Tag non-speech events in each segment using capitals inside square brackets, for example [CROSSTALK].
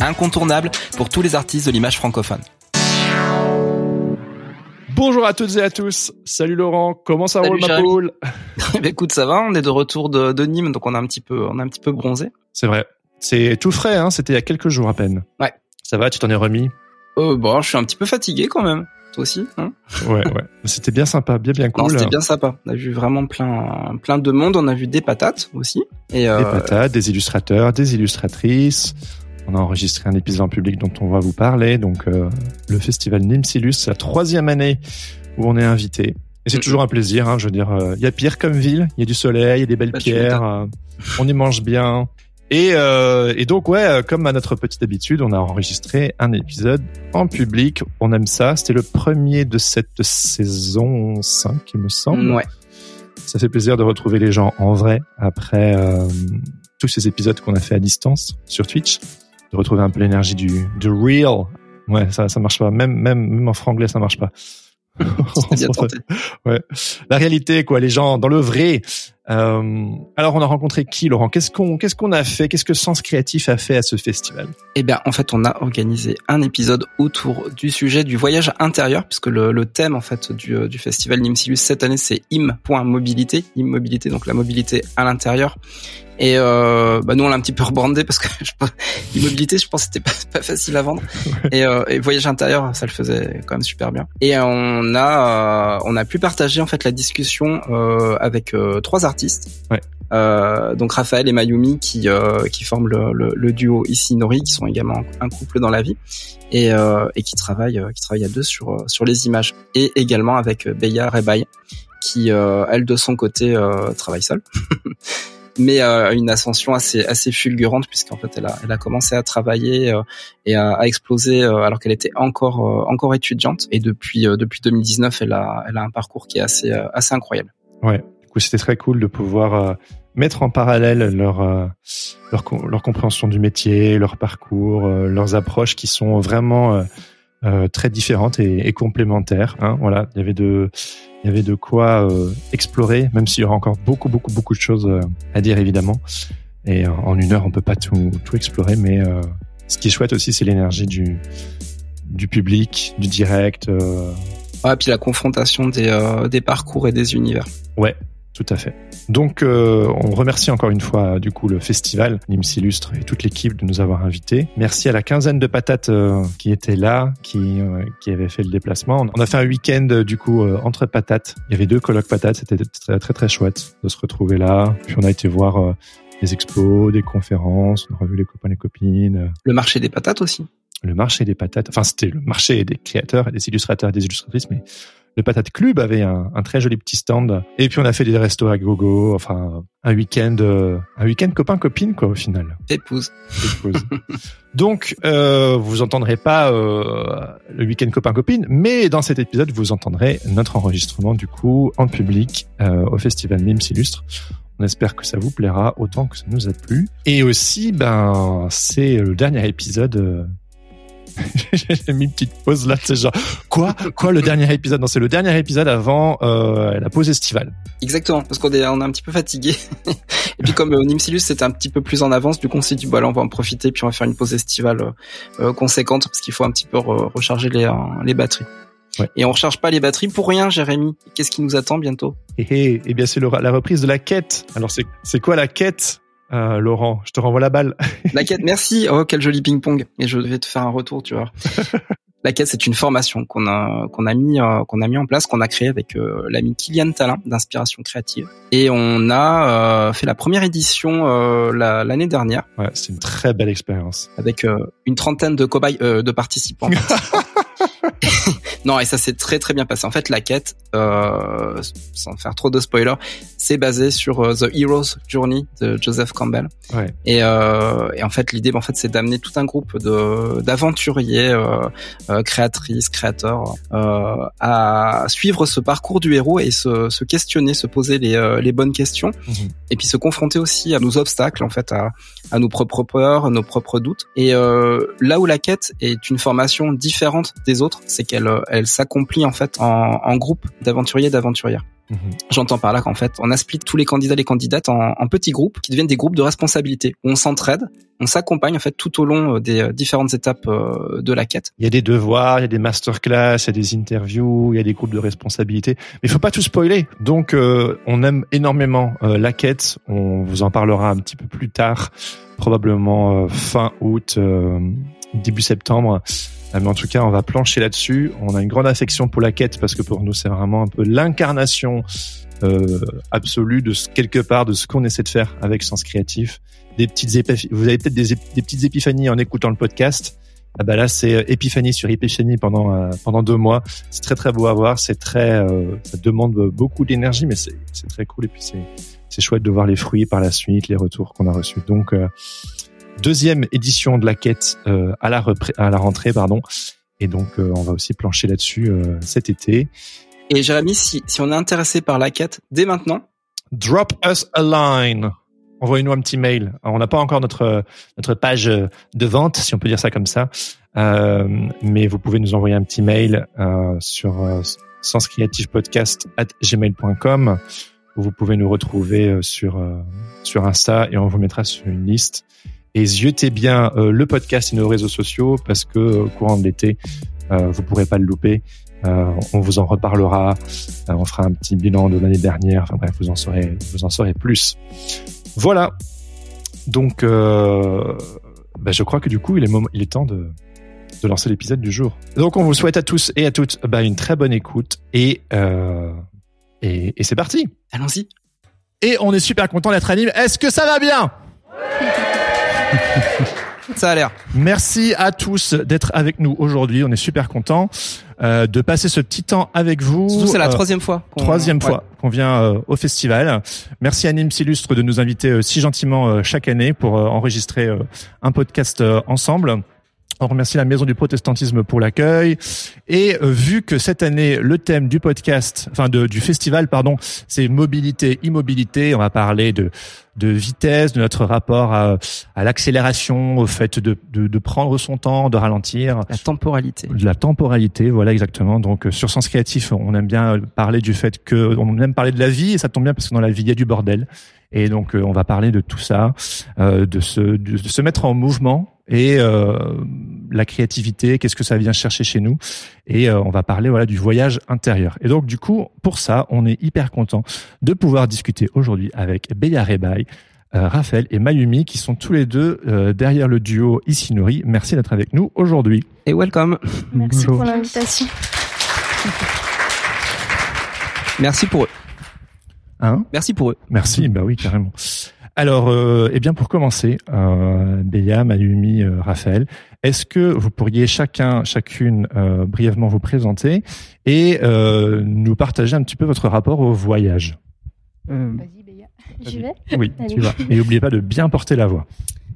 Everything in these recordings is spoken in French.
incontournable pour tous les artistes de l'image francophone. Bonjour à toutes et à tous. Salut Laurent, comment ça roule ma poule bah, [LAUGHS] Écoute, ça va, on est de retour de, de, Nîmes, donc on a un petit peu, on a un petit peu bronzé. C'est vrai. C'est tout frais, hein, c'était il y a quelques jours à peine. Ouais. Ça va, tu t'en es remis? Euh, Bon, je suis un petit peu fatigué quand même. Toi aussi hein Ouais, ouais. [LAUGHS] C'était bien sympa, bien bien cool. C'était bien sympa. On a vu vraiment plein, plein de monde. On a vu des patates aussi. Et euh... Des patates, des illustrateurs, des illustratrices. On a enregistré un épisode en public dont on va vous parler. Donc, euh, le festival Nimsilus, c'est la troisième année où on est invité. Et c'est toujours un plaisir. Hein, je veux dire, il y a pire comme ville. Il y a du soleil, il y a des belles Bah, pierres. euh, on y mange bien. Et, euh, et donc, ouais, comme à notre petite habitude, on a enregistré un épisode en public. On aime ça. C'était le premier de cette saison 5, il me semble. Ouais. Ça fait plaisir de retrouver les gens en vrai après euh, tous ces épisodes qu'on a fait à distance sur Twitch de retrouver un peu l'énergie du, du real. Ouais, ça, ça marche pas. Même, même, même en franglais, ça marche pas. [LAUGHS] bien tenté. ouais. La réalité, quoi, les gens dans le vrai. Euh, alors, on a rencontré qui, Laurent? Qu'est-ce qu'on, qu'est-ce qu'on a fait? Qu'est-ce que Sens Créatif a fait à ce festival? Eh bien, en fait, on a organisé un épisode autour du sujet du voyage intérieur, puisque le, le thème, en fait, du, du festival Nimsilus cette année, c'est im.mobilité, immobilité, donc la mobilité à l'intérieur. Et euh, bah nous on l'a un petit peu rebrandé parce que [LAUGHS] je, immobilité, je pense c'était pas, pas facile à vendre. Et, euh, et voyage intérieur, ça le faisait quand même super bien. Et on a euh, on a pu partager en fait la discussion euh, avec euh, trois artistes. Ouais. Euh, donc Raphaël et Mayumi qui euh, qui forment le, le, le duo Isinori, qui sont également un couple dans la vie et, euh, et qui travaillent euh, qui travaillent à deux sur sur les images. Et également avec Beya Rebaï qui euh, elle de son côté euh, travaille seule. [LAUGHS] mais euh, une ascension assez assez fulgurante puisqu'en fait elle a elle a commencé à travailler euh, et à, exploser euh, alors qu'elle était encore euh, encore étudiante et depuis depuis 2019 elle a elle a un parcours qui est assez assez incroyable. Ouais, du coup c'était très cool de pouvoir mettre en parallèle leur leur, leur compréhension du métier, leur parcours, leurs approches qui sont vraiment euh, très différentes et, et complémentaires. Hein, voilà, il y avait de il y avait de quoi euh, explorer, même s'il y aura encore beaucoup beaucoup beaucoup de choses euh, à dire évidemment. Et en une heure on peut pas tout tout explorer, mais euh, ce qui est chouette aussi c'est l'énergie du du public, du direct. euh, Ouais, puis la confrontation des euh, des parcours et des univers. Ouais, tout à fait. Donc, euh, on remercie encore une fois du coup le festival Nîmes Illustre et toute l'équipe de nous avoir invités. Merci à la quinzaine de patates euh, qui étaient là, qui euh, qui avaient fait le déplacement. On a fait un week-end du coup entre patates. Il y avait deux colloques patates. C'était très, très très chouette de se retrouver là. Puis on a été voir des expos, des conférences. On a revu les copains les copines. Le marché des patates aussi. le marché des patates. Enfin, c'était le marché des créateurs et des illustrateurs et des illustratrices, mais le Patate Club avait un, un très joli petit stand. Et puis on a fait des restos à gogo. Enfin, un week-end, euh, un week-end copain copine quoi au final. Épouse. Épouse. [LAUGHS] Donc, euh, vous entendrez pas euh, le week-end copain copine, mais dans cet épisode, vous entendrez notre enregistrement du coup en public euh, au festival Nîmes Illustre. On espère que ça vous plaira autant que ça nous a plu. Et aussi, ben, c'est le dernier épisode. [LAUGHS] J'ai mis une petite pause là, c'est genre quoi, quoi le dernier épisode? Non, c'est le dernier épisode avant euh, la pause estivale. Exactement, parce qu'on est, on est un petit peu fatigué. [LAUGHS] et puis comme euh, Nimsilus c'était un petit peu plus en avance, du coup on s'est dit bah là on va en profiter puis on va faire une pause estivale euh, conséquente parce qu'il faut un petit peu re- recharger les, les batteries. Ouais. Et on recharge pas les batteries pour rien, Jérémy. Qu'est-ce qui nous attend bientôt? Et, et, eh bien c'est la reprise de la quête. Alors c'est quoi la quête, euh, Laurent Je te renvoie la balle. [LAUGHS] La quête, merci. Oh quel joli ping-pong. Et je vais te faire un retour, tu vois. [LAUGHS] La quête, c'est une formation qu'on a qu'on a mis euh, qu'on a mis en place, qu'on a créé avec euh, l'ami Kylian Talin d'inspiration créative, et on a euh, fait la première édition l'année dernière. Ouais, c'est une très belle expérience. Avec une trentaine de cobayes de participants. [LAUGHS] [LAUGHS] non, et ça s'est très très bien passé. En fait, la quête, euh, sans faire trop de spoilers, c'est basé sur euh, The Hero's Journey de Joseph Campbell. Ouais. Et, euh, et en fait, l'idée, en fait, c'est d'amener tout un groupe de d'aventuriers, créatrices, créateurs, à suivre ce parcours du héros et se, se questionner, se poser les, les bonnes questions, mhm. et puis se confronter aussi à nos obstacles, en fait, à, à nos propres peurs, nos propres doutes. Et là où la quête est une formation différente des autres, c'est qu'elle elle s'accomplit en fait en, en groupe d'aventuriers d'aventurières. Mhm. J'entends par là qu'en fait, on a split tous les candidats et les candidates en, en, petits groupes qui deviennent des groupes de responsabilité où on s'entraide, on s'accompagne en fait tout au long euh, des euh, différentes étapes euh, de la quête. Il y a des devoirs, il y a des masterclass, il y a des interviews, il y a des groupes de responsabilité, mais il faut pas tout spoiler. Donc, on aime énormément la quête. On vous en parlera un petit peu plus tard, probablement fin août, début septembre. Ah, mais en tout cas, on va plancher là-dessus. On a une grande affection pour la quête parce que pour nous, c'est vraiment un peu l'incarnation euh, absolue de ce, quelque part de ce qu'on essaie de faire avec Sens Créatif. Des petites vous avez peut-être des, petites épiphanies en écoutant le podcast. Ah bah là, c'est euh, épiphanie sur épiphanie pendant euh, pendant deux mois. C'est très très beau à voir. C'est très, euh, ça demande beaucoup d'énergie, mais c'est c'est très cool et puis c'est c'est chouette de voir les fruits par la suite, les retours qu'on a reçus. Donc deuxième édition de la quête euh, à, la à la rentrée. pardon. Et donc, euh, on va aussi plancher là-dessus euh, cet été. Et Jérémy, si, si on est intéressé par la quête dès maintenant, drop us a line. Envoyez-nous un petit mail. on n'a pas encore notre notre page de vente, si on peut dire ça comme ça, euh, mais vous pouvez nous envoyer un petit mail euh, sur euh, gmail.com où vous pouvez nous retrouver sur sur Insta et on vous mettra sur une liste et ziotez bien euh, le podcast et nos réseaux sociaux parce que au courant de l'été, euh, vous pourrez pas le louper. Euh, on vous en reparlera. Euh, on fera un petit bilan de l'année dernière. Enfin bref, vous en saurez, vous en saurez plus. Voilà. Donc, euh, bah, je crois que du coup, il est, moment, il est temps de, de lancer l'épisode du jour. Donc, on vous souhaite à tous et à toutes bah, une très bonne écoute et et, et c'est parti. Allons-y. Et on est super content d'être anime. Est-ce que ça va bien? Ça a l'air. Merci à tous d'être avec nous aujourd'hui. On est super contents euh, de passer ce petit temps avec vous. c'est la euh, troisième fois. Troisième fois qu'on vient euh, au festival. Merci à Nîmes Illustre de nous inviter si gentiment chaque année pour enregistrer un podcast ensemble. On remercie la Maison du Protestantisme pour l'accueil. Et euh, vu que cette année, le thème du podcast, enfin de, du festival, pardon, c'est mobilité, immobilité, on va parler de, de vitesse, de notre rapport à, à l'accélération, au fait de, de, de, prendre son temps, de ralentir. La temporalité. De la temporalité, voilà exactement. Donc euh, sur Sens Créatif, on aime bien parler du fait que on aime parler de la vie et ça tombe bien parce que dans la vie il y a du bordel. Et donc euh, on va parler de tout ça, de, se, de se mettre en mouvement et euh, la créativité, qu'est-ce que ça vient chercher chez nous. Et euh, on va parler voilà du voyage intérieur. Et donc du coup, pour ça, on est hyper content de pouvoir discuter aujourd'hui avec Beya Rebaï, euh, Raphaël et Mayumi qui sont tous les deux derrière le duo Isinori. Merci d'être avec nous aujourd'hui. Et welcome. Merci pour l'invitation. Merci pour eux. Hein Merci pour eux. Merci, bah oui, carrément. Alors, euh, eh bien, pour commencer, euh, Béa, Mayumi, euh, Raphaël, est-ce que vous pourriez chacun, chacune, euh, brièvement vous présenter et euh, nous partager un petit peu votre rapport au voyage? Vas-y, Béa. J'y vais? Oui, tu vas. Et n'oubliez pas de bien porter la voix.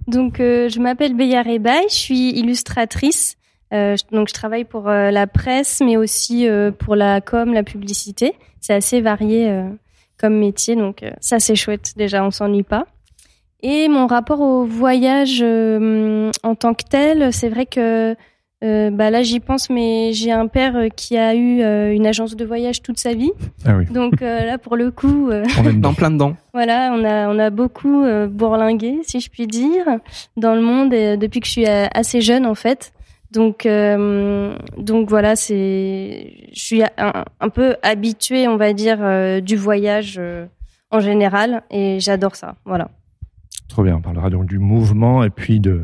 Donc, je m'appelle Béa Rebaï, je suis illustratrice. donc, je travaille pour la presse, mais aussi pour la com, la publicité. C'est assez varié comme métier. Donc euh, ça c'est chouette déjà, on s'ennuie pas. Et mon rapport au voyage euh, en tant que tel, c'est vrai que euh, bah là j'y pense, mais j'ai un père qui a eu une agence de voyage toute sa vie. Ah oui. Donc là pour le coup, on est dans plein dedans. Voilà, on a on a beaucoup bourlingué, si je puis dire, dans le monde depuis que je suis assez jeune en fait. Donc, euh, donc voilà, c'est, je suis un, un, peu habituée, on va dire, euh, du voyage euh, en général, et j'adore ça. Voilà. Trop bien. On parlera donc du mouvement et puis de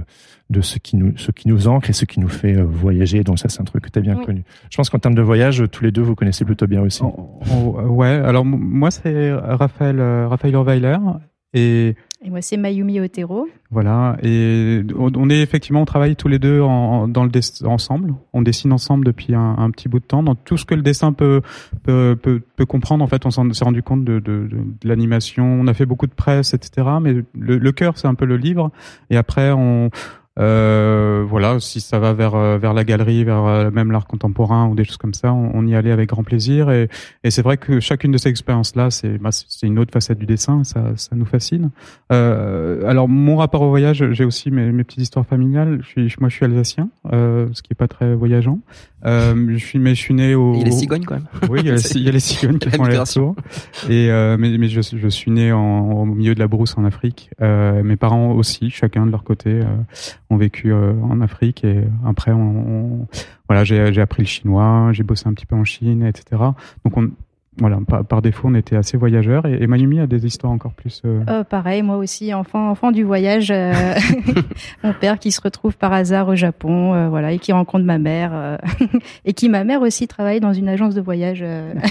de ce qui nous ce qui nous ancre et ce qui nous fait voyager. Donc ça, c'est un truc que tu as bien connu. Je pense qu'en termes de voyage, tous les deux, vous connaissez plutôt bien aussi. Oh, oh, ouais. Alors moi, c'est Raphaël Raphaël Orweiler et et moi, c'est Mayumi Otero. Voilà. Et on est effectivement, on travaille tous les deux en, dans le ensemble. On dessine ensemble depuis un, petit bout de temps. Dans tout ce que le dessin peut peut, peut, comprendre, en fait, on s'est rendu compte de, de l'animation. On a fait beaucoup de presse, etc. Mais le, le cœur, c'est un peu le livre. Et après, on euh, voilà, si ça va vers euh, vers la galerie, vers euh, même l'art contemporain ou des choses comme ça, on, y allait avec grand plaisir. Et, et c'est vrai que chacune de ces expériences-là, c'est bah, c'est une autre facette du dessin, ça ça nous fascine. Euh, alors mon rapport au voyage, j'ai aussi mes, mes petites histoires familiales. Je suis moi je suis alsacien, euh, ce qui est pas très voyageant. Euh, je suis mais je suis né au. Il y a les cigognes quand même. Oui, il y a, les, [LAUGHS] il y a les cigognes qui font les retours. Et euh, mais mais je, je suis né en, au milieu de la brousse en Afrique. Euh, mes parents aussi, chacun de leur côté ont vécu euh, en Afrique et après on, voilà j'ai appris le chinois, j'ai bossé un petit peu en Chine, etc. Donc on voilà, par, défaut, on était assez voyageurs. Et, et, Mayumi a des histoires encore plus. Euh... Oh, pareil, moi aussi, enfant, enfant du voyage. Euh, [LAUGHS] mon père qui se retrouve par hasard au Japon, euh, voilà, et qui rencontre ma mère, euh, [LAUGHS] et qui ma mère aussi travaille dans une agence de voyage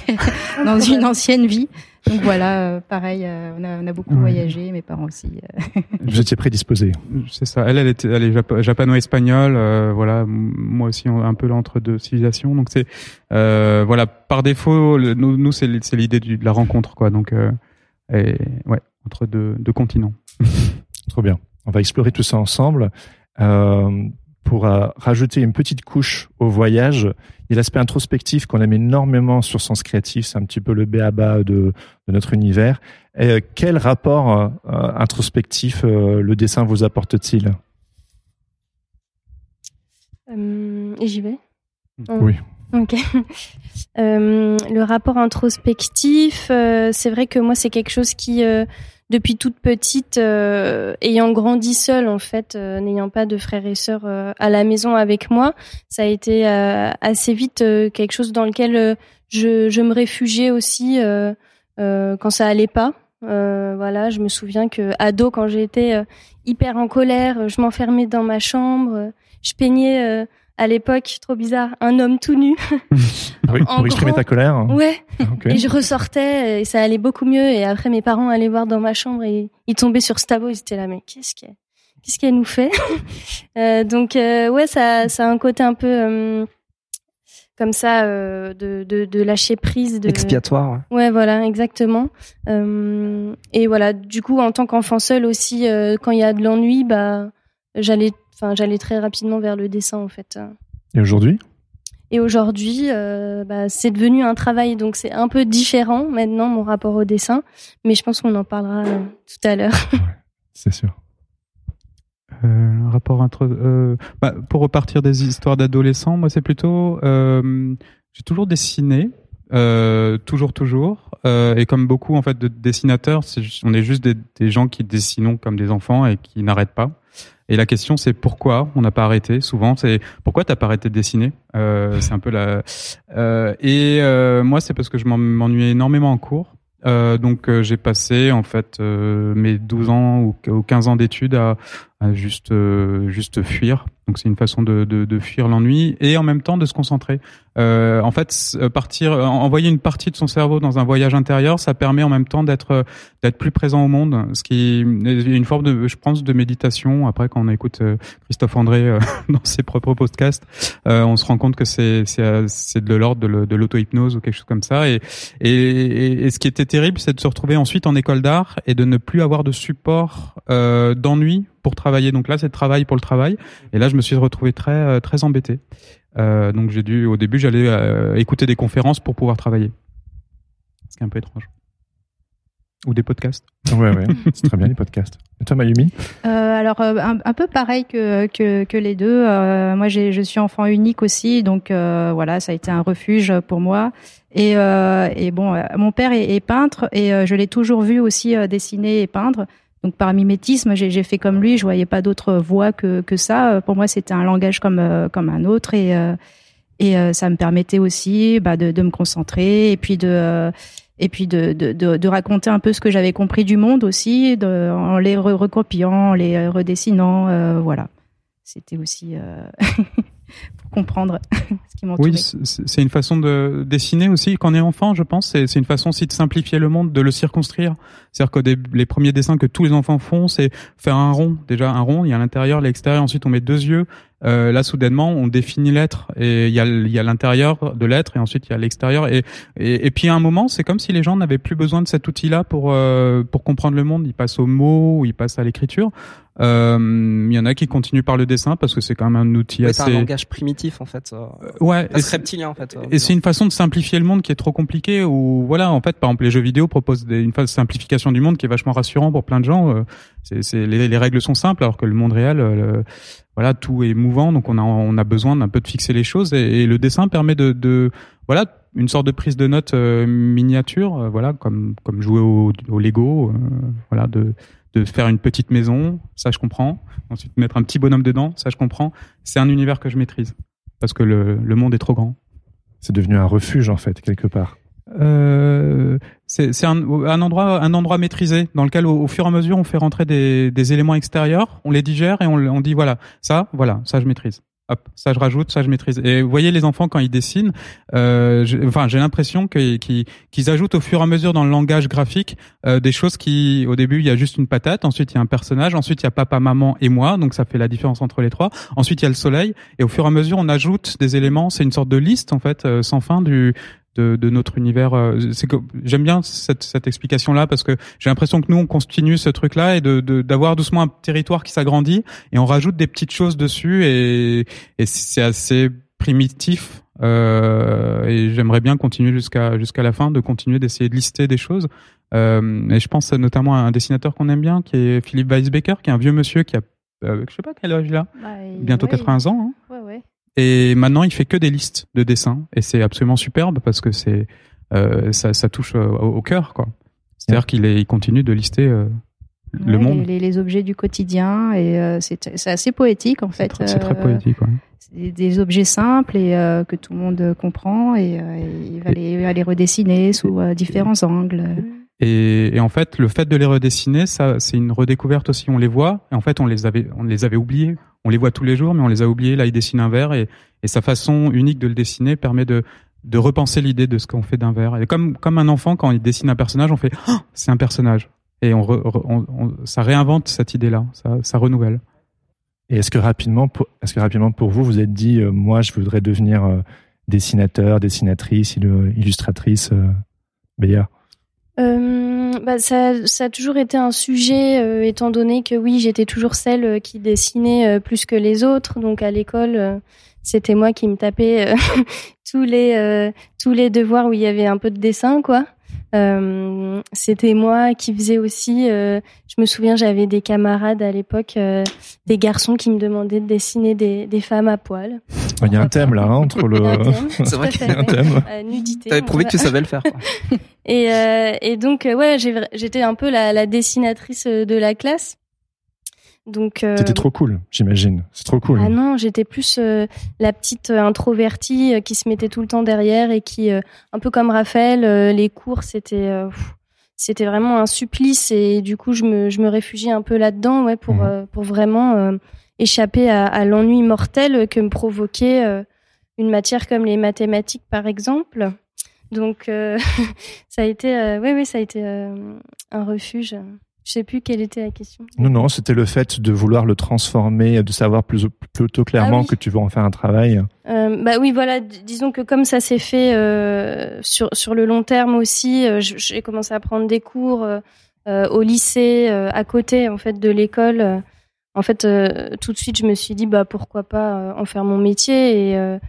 [LAUGHS] dans une ancienne vie. Donc voilà, pareil, on a, on, a, beaucoup voyagé, mes parents aussi. [LAUGHS] Vous étiez prédisposé. C'est ça. Elle, elle, était, elle est japano-espagnole. voilà, moi aussi, un peu l'entre deux civilisations. Donc c'est, voilà, par défaut, nous, nous c'est l'idée de la rencontre, quoi. Donc, et, ouais, entre deux, deux continents. [LAUGHS] Trop bien. On va explorer tout ça ensemble. Euh, pour euh, rajouter une petite couche au voyage, il y a l'aspect introspectif qu'on aime énormément sur Sens Créatif, c'est un petit peu le béaba de, de notre univers. Et euh, quel rapport introspectif le dessin vous apporte-t-il? J'y vais? Oui. Ok. [LAUGHS] le rapport introspectif, c'est vrai que moi c'est quelque chose qui depuis toute petite, euh, ayant grandi seule en fait, euh, n'ayant pas de frères et sœurs euh, à la maison avec moi, ça a été assez vite quelque chose dans lequel je, je, me réfugiais aussi quand ça allait pas. voilà, je me souviens que ado, quand j'étais hyper en colère, je m'enfermais dans ma chambre, je peignais à l'époque, trop bizarre, un homme tout nu. [LAUGHS] oui, pour exprimer ta colère. Ouais. Et je ressortais et ça allait beaucoup mieux. Et après, mes parents allaient voir dans ma chambre et ils tombaient sur Stabo. Ils étaient là, mais qu'est-ce qu'elle, qu'est-ce qu'elle nous fait? [LAUGHS] Euh, Donc euh, ouais, ça, ça a un côté un peu euh, comme ça euh, de, de, de, lâcher prise. De... Expiatoire. Ouais. ouais, voilà, exactement. et voilà, du coup, en tant qu'enfant seul aussi, quand il y a de l'ennui, bah j'allais enfin, j'allais très rapidement vers le dessin en fait. Et aujourd'hui? Et aujourd'hui, euh, bah, c'est devenu un travail, donc c'est un peu différent maintenant mon rapport au dessin, mais je pense qu'on en parlera euh, tout à l'heure. c'est sûr. Euh, rapport entre, euh, bah, pour repartir des histoires d'adolescents, moi c'est plutôt, euh, j'ai toujours dessiné, euh, toujours toujours, et comme beaucoup en fait de dessinateurs, on est juste des, des gens qui dessinent comme des enfants et qui n'arrêtent pas. Et la question, c'est pourquoi on n'a pas arrêté. Souvent, c'est pourquoi t'as pas arrêté de dessiner? Euh, c'est un peu la. Euh, et euh, moi, c'est parce que je m'ennuyais énormément en cours. Donc, j'ai passé en fait mes 12 ans ou 15 ans d'études à, à, juste juste fuir donc c'est une façon de, de, de fuir l'ennui et en même temps de se concentrer. Euh, en fait, partir, envoyer une partie de son cerveau dans un voyage intérieur, ça permet en même temps d'être d'être plus présent au monde, ce qui est une forme de, je pense, de méditation. Après, quand on écoute euh, Christophe André euh, [LAUGHS] dans ses propres podcasts, euh, on se rend compte que c'est c'est de l'ordre de l'auto-hypnose ou quelque chose comme ça. Et, et, et ce qui était terrible, c'est de se retrouver ensuite en école d'art et de ne plus avoir de support d'ennui pour travailler. Donc là, c'est travail pour le travail. Et là, je me suis retrouvé très euh, très embêté. Euh, donc j'ai dû, au début, j'allais euh, écouter des conférences pour pouvoir travailler. Ce qui est un peu étrange. Ou des podcasts. Ouais, ouais, [LAUGHS] c'est très bien les podcasts. Et toi, Mayumi? Euh, Alors, un, un, peu pareil que, que, que les deux. Euh, moi, je suis enfant unique aussi, donc euh, voilà, ça a été un refuge pour moi. Et, et bon, mon père est, est peintre et je l'ai toujours vu aussi dessiner et peindre. Donc par mimétisme, j'ai fait comme lui. Je voyais pas d'autre voie que, que ça. Pour moi, c'était un langage comme euh, comme un autre et euh, et euh, ça me permettait aussi bah, de, de me concentrer et puis de et puis de, de, raconter un peu ce que j'avais compris du monde aussi, en les recopiant, en les redessinant, euh, voilà. C'était aussi euh, [LAUGHS] pour comprendre [LAUGHS] qui. Oui, c'est une façon de dessiner aussi quand on est enfant, je pense. C'est une façon aussi de simplifier le monde, de le circonscrire. C'est-à-dire que les premiers dessins que tous les enfants font, c'est faire un rond. Déjà un rond, il y a l'intérieur, l'extérieur. Ensuite, on met deux yeux. Euh, là, soudainement, on définit l'être et il y a, il y a l'intérieur de l'être et ensuite il y a l'extérieur. Et, et, et, puis à un moment, c'est comme si les gens n'avaient plus besoin de cet outil-là pour euh, pour comprendre le monde. Ils passent aux mots ou ils passent à l'écriture. Euh, il y en a qui continuent par le dessin parce que c'est quand même un outil assez. C'est un langage primitif en fait. Euh, ouais. Reptilien en fait. Et c'est une façon de simplifier le monde qui est trop compliqué. Ou voilà, en fait, par exemple, les jeux vidéo proposent une phase de simplification du monde qui est vachement rassurant pour plein de gens. C'est les, les, règles sont simples alors que le monde réel, voilà, tout est mouvant, donc on a on a besoin d'un peu de fixer les choses et, le dessin permet de, de, voilà une sorte de prise de notes euh, miniature, euh, voilà comme comme jouer au, au Lego, euh, voilà de de faire une petite maison, ça je comprends. Ensuite mettre un petit bonhomme dedans, ça je comprends. C'est un univers que je maîtrise parce que le, le monde est trop grand. C'est devenu un refuge en fait quelque part. Euh, c'est un, un, endroit, un endroit maîtrisé dans lequel, au, fur et à mesure, on fait rentrer des, des, éléments extérieurs, on les digère et on, on dit voilà, ça, voilà, ça je maîtrise. Hop, ça je rajoute, ça je maîtrise. Et vous voyez les enfants quand ils dessinent, euh, enfin j'ai l'impression qu'ils ajoutent au fur et à mesure dans le langage graphique euh, des choses qui, au début il y a juste une patate, ensuite il y a un personnage, ensuite il y a papa, maman et moi, donc ça fait la différence entre les trois. Ensuite il y a le soleil, et au fur et à mesure on ajoute des éléments. C'est une sorte de liste en fait euh, sans fin du de, de notre univers. Euh, c'est que j'aime bien cette, cette explication-là parce que j'ai l'impression que nous on continue ce truc-là et de d'avoir doucement un territoire qui s'agrandit et on rajoute des petites choses dessus et, et c'est assez primitif. Euh, et j'aimerais bien continuer jusqu'à jusqu'à la fin, de continuer d'essayer de lister des choses. Euh, et je pense notamment à un dessinateur qu'on aime bien, qui est Philippe Weisbecker, qui est un vieux monsieur qui a, euh, je sais pas quel âge il a, bah, bientôt 80 ans. Hein. Ouais, ouais. Et maintenant, il fait que des listes de dessins et c'est absolument superbe parce que c'est euh, ça, ça, touche au, au cœur, quoi. C'est-à-dire qu'il il continue de lister euh, le monde, les, les, objets du quotidien et euh, c'est assez poétique en fait. C'est très, poétique. Ouais. Des, des, objets simples et euh, que tout le monde comprend et, il va, les, va les redessiner sous différents angles. Et, en fait, le fait de les redessiner, ça, c'est une redécouverte aussi. On les voit, et en fait, on les avait, on les avait oubliés on les voit tous les jours, mais on les a oubliés. Là, il dessine un verre et, sa façon unique de le dessiner permet de, repenser l'idée de ce qu'on fait d'un verre. Et comme, un enfant, quand il dessine un personnage, on fait oh, c'est un personnage. Et on, ça réinvente cette idée-là, ça, renouvelle. Et est-ce que rapidement, est-ce que rapidement pour vous, vous êtes dit, euh, moi, je voudrais devenir euh, dessinateur, dessinatrice, illustratrice, euh, euh, bah, ça, ça, a toujours été un sujet, euh, étant donné que oui, j'étais toujours celle euh, qui dessinait euh, plus que les autres. Donc à l'école, c'était moi qui me tapais [LAUGHS] tous les tous les devoirs où il y avait un peu de dessin, quoi. Euh, c'était moi qui faisais aussi. Euh, je me souviens, j'avais des camarades à l'époque, euh, des garçons qui me demandaient de dessiner des, des femmes à poil. [LAUGHS] Il y a un thème là hein, entre le. C'est vrai qu'il y a un thème. nudité. T'avais prouvé que tu savais le faire. Quoi. [LAUGHS] et, et donc ouais, j'étais un peu la, la dessinatrice de la classe. Donc euh, c'était trop cool, j'imagine. C'est trop cool. Ah non, j'étais plus euh, la petite euh, introvertie qui se mettait tout le temps derrière et qui, un peu comme Raphaël, les cours c'était c'était vraiment un supplice et du coup je me je me réfugiais un peu là-dedans, ouais, pour mhm. pour vraiment échapper à, à l'ennui mortel que me provoquait une matière comme les mathématiques par exemple. Donc [LAUGHS] ça a été, ouais, oui, ça a été un refuge. Je sais plus quelle était la question. Non, non, c'était le fait de vouloir le transformer, de savoir plus, plutôt clairement ah que tu veux en faire un travail. Euh, bah oui, voilà. Disons que comme ça s'est fait euh, sur sur le long terme aussi, euh, j'ai commencé à prendre des cours au lycée à côté en fait de l'école. En fait, tout de suite, je me suis dit bah pourquoi pas en faire mon métier et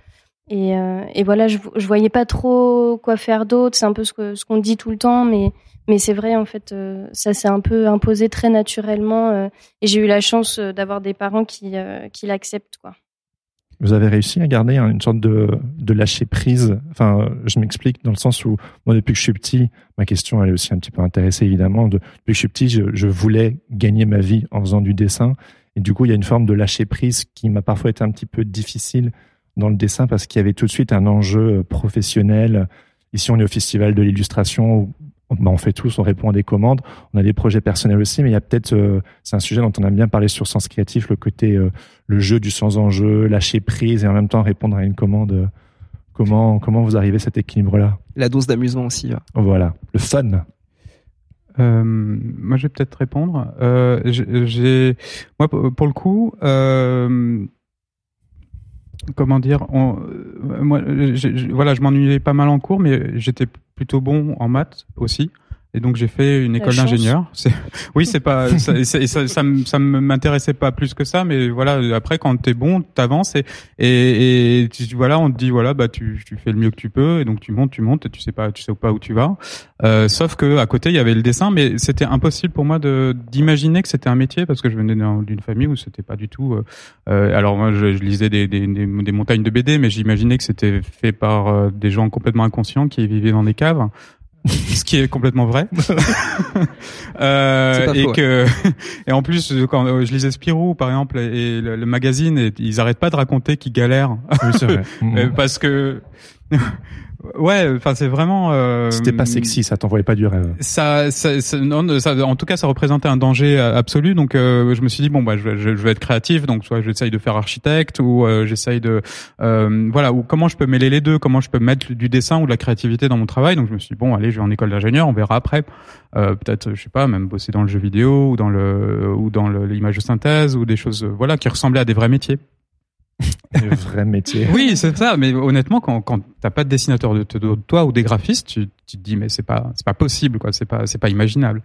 et, et voilà, je je voyais pas trop quoi faire d'autre. C'est un peu ce que ce qu'on dit tout le temps, mais mais c'est vrai, en fait, euh, ça s'est un peu imposé très naturellement. Euh, et j'ai eu la chance euh, d'avoir des parents qui, qui l'acceptent. Vous avez réussi à garder une sorte de, de lâcher prise? Enfin, je m'explique dans le sens où moi, depuis que je suis petit, ma question elle est aussi un petit peu intéressée évidemment. depuis que je suis petit, je, je, voulais gagner ma vie en faisant du dessin, et du coup, il y a une forme de lâcher prise qui m'a parfois été un petit peu difficile dans le dessin parce qu'il y avait tout de suite un enjeu professionnel ici, on est au festival de l'illustration. Bah, on fait tous, on répond à des commandes. On a des projets personnels aussi, mais il y a peut-être, c'est un sujet dont on a bien parlé sur Sens Créatif, le côté, le jeu du sans enjeu, lâcher prise et en même temps répondre à une commande. Comment, comment vous arrivez à cet équilibre-là? La dose d'amusement aussi. Voilà, le fun. Euh, moi, je vais peut-être répondre. Euh, j'ai, moi, pour le coup, euh, comment dire, on, euh, moi, voilà, je m'ennuyais pas mal en cours, mais j'étais plutôt bon en maths aussi. Et donc j'ai fait une école d'ingénieur. [LAUGHS] Oui, c'est pas [LAUGHS] ça, ça, ça, ça m'intéressait pas plus que ça, mais voilà. Après, quand t'es bon, t'avances et et, et tu, voilà, on te dit voilà, bah tu, tu fais le mieux que tu peux et donc tu montes, tu montes, et tu sais pas, tu sais pas où tu vas. Euh, sauf que à côté il y avait le dessin, mais c'était impossible pour moi de d'imaginer que c'était un métier parce que je venais d'une famille où c'était pas du tout. Euh, euh, alors moi je, je lisais des, des, des, montagnes de BD, mais j'imaginais que c'était fait par euh, des gens complètement inconscients qui vivaient dans des caves. [LAUGHS] ce qui est complètement vrai. [LAUGHS] euh, et que [LAUGHS] et en plus quand je lisais Spirou par exemple et le, magazine, et, ils arrêtent pas de raconter qu'ils galèrent. Oui, c'est vrai. Parce que Ouais, enfin c'est vraiment. Euh, C'était pas sexy, ça t'envoyait pas du rêve. Ça, ça, ça, non, ça, en tout cas, ça représentait un danger absolu. Donc, euh, je me suis dit bon, bah, je, je, vais être créatif. Donc, soit j'essaye de faire architecte, ou euh, j'essaye de, euh, voilà, ou comment je peux mêler les deux, comment je peux mettre du dessin ou de la créativité dans mon travail? Donc, je me suis dit bon, allez, je vais en école d'ingénieur, on verra après. Peut-être, je sais pas, même bosser dans le jeu vidéo ou dans le ou dans l'image de synthèse ou des choses, voilà, qui ressemblaient à des vrais métiers. Le vrai métier. Oui, c'est ça. Mais honnêtement, quand, quand t'as pas de dessinateur de, de, toi ou des graphistes, tu, tu te dis mais c'est pas c'est pas possible quoi. C'est pas c'est pas imaginable.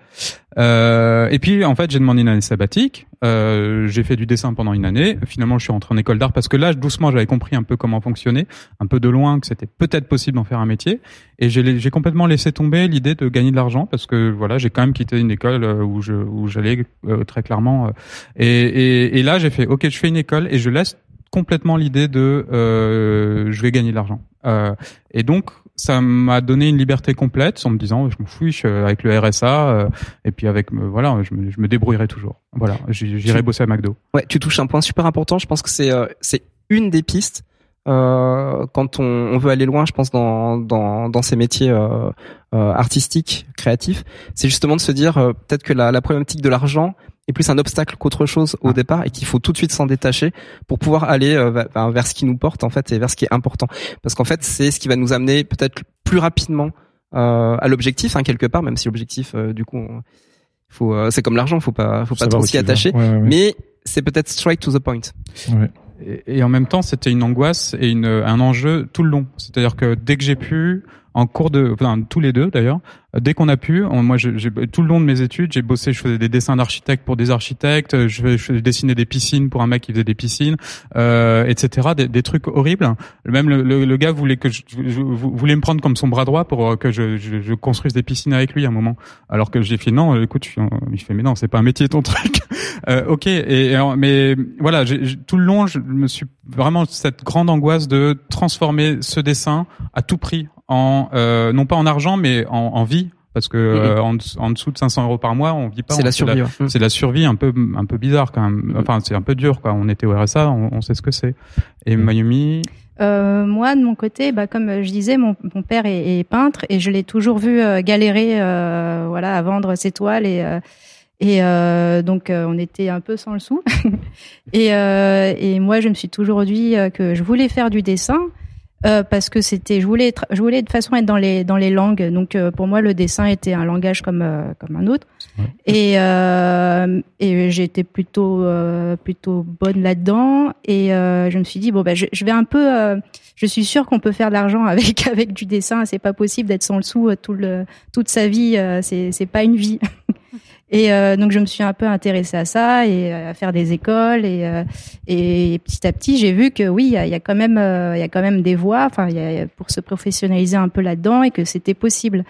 Euh, et puis en fait, j'ai demandé une année sabbatique. Euh, j'ai fait du dessin pendant une année. Finalement, je suis rentré en école d'art parce que là, doucement, j'avais compris un peu comment fonctionner, un peu de loin que c'était peut-être possible d'en faire un métier. Et j'ai complètement laissé tomber l'idée de gagner de l'argent parce que voilà, j'ai quand même quitté une école euh, où je où j'allais euh, très clairement. Euh, et, et, et là, j'ai fait ok, je fais une école et je laisse complètement l'idée de euh, je vais gagner de l'argent. Euh, et donc ça m'a donné une liberté complète en me disant je m'en fous avec le RSA euh, et puis avec voilà je me, je me débrouillerai toujours. Voilà, j'irai bosser à McDo. Ouais, tu touches un point super important. Je pense que c'est c'est une des pistes quand on, on, veut aller loin, je pense dans dans, dans ces métiers artistiques, créatifs, c'est justement de se dire peut-être que la, la problématique de l'argent est plus un obstacle qu'autre chose au ah. départ et qu'il faut tout de suite s'en détacher pour pouvoir aller euh, vers, ce qui nous porte en fait et vers ce qui est important. Parce qu'en fait c'est ce qui va nous amener peut-être plus rapidement euh, à l'objectif hein, quelque part même si l'objectif euh, du coup faut euh, c'est comme l'argent faut pas faut pas trop s'y attacher. Mais c'est peut-être straight to the point. Et, et, en même temps c'était une angoisse et une, un enjeu tout le long. C'est-à-dire que dès que j'ai pu en cours de, enfin tous les deux d'ailleurs, dès qu'on a pu, moi j'ai tout le long de mes études, j'ai bossé, je faisais des dessins d'architectes pour des architectes, je, je, dessinais des piscines pour un mec qui faisait des piscines, euh, etc. Des, trucs horribles. Même le, le, gars voulait que je, voulait me prendre comme son bras droit pour euh, que je, je, construise des piscines avec lui à un moment. Alors que j'ai fait non, écoute, je, il fait mais non, c'est pas un métier ton [LAUGHS] truc. euh, ok, et, mais voilà, tout le long, je me suis vraiment cette grande angoisse de transformer ce dessin à tout prix en euh, non pas en argent mais en, en vie parce que euh, en, en, dessous de 500 euros par mois on vit pas c'est la survie c'est la, survie un peu un peu bizarre quand même. Enfin c'est un peu dur quoi. On était au RSA on, on sait ce que c'est. Et Mayumi euh, moi, de mon côté, bah, comme je disais, mon, mon père est, est, peintre et je l'ai toujours vu euh, galérer, euh, voilà, à vendre ses toiles et et donc on était un peu sans le sou. [LAUGHS] et, et moi, je me suis toujours dit que je voulais faire du dessin. Euh, parce que c'était je voulais être, je voulais de façon être dans les dans les langues. Donc euh, pour moi le dessin était un langage comme euh, comme un autre. Et et j'étais plutôt plutôt bonne là-dedans. Et je me suis dit bon ben je, je vais un peu je suis sûre qu'on peut faire de l'argent [LAUGHS] avec avec du dessin. C'est pas possible d'être sans le sou tout le toute sa vie c'est c'est pas une vie [LAUGHS] Et euh, donc je me suis un peu intéressée à ça et euh, à faire des écoles et, euh, et petit à petit j'ai vu que oui il y a, y a, quand même il y a quand même des voies enfin pour se professionnaliser un peu là-dedans et que c'était possible.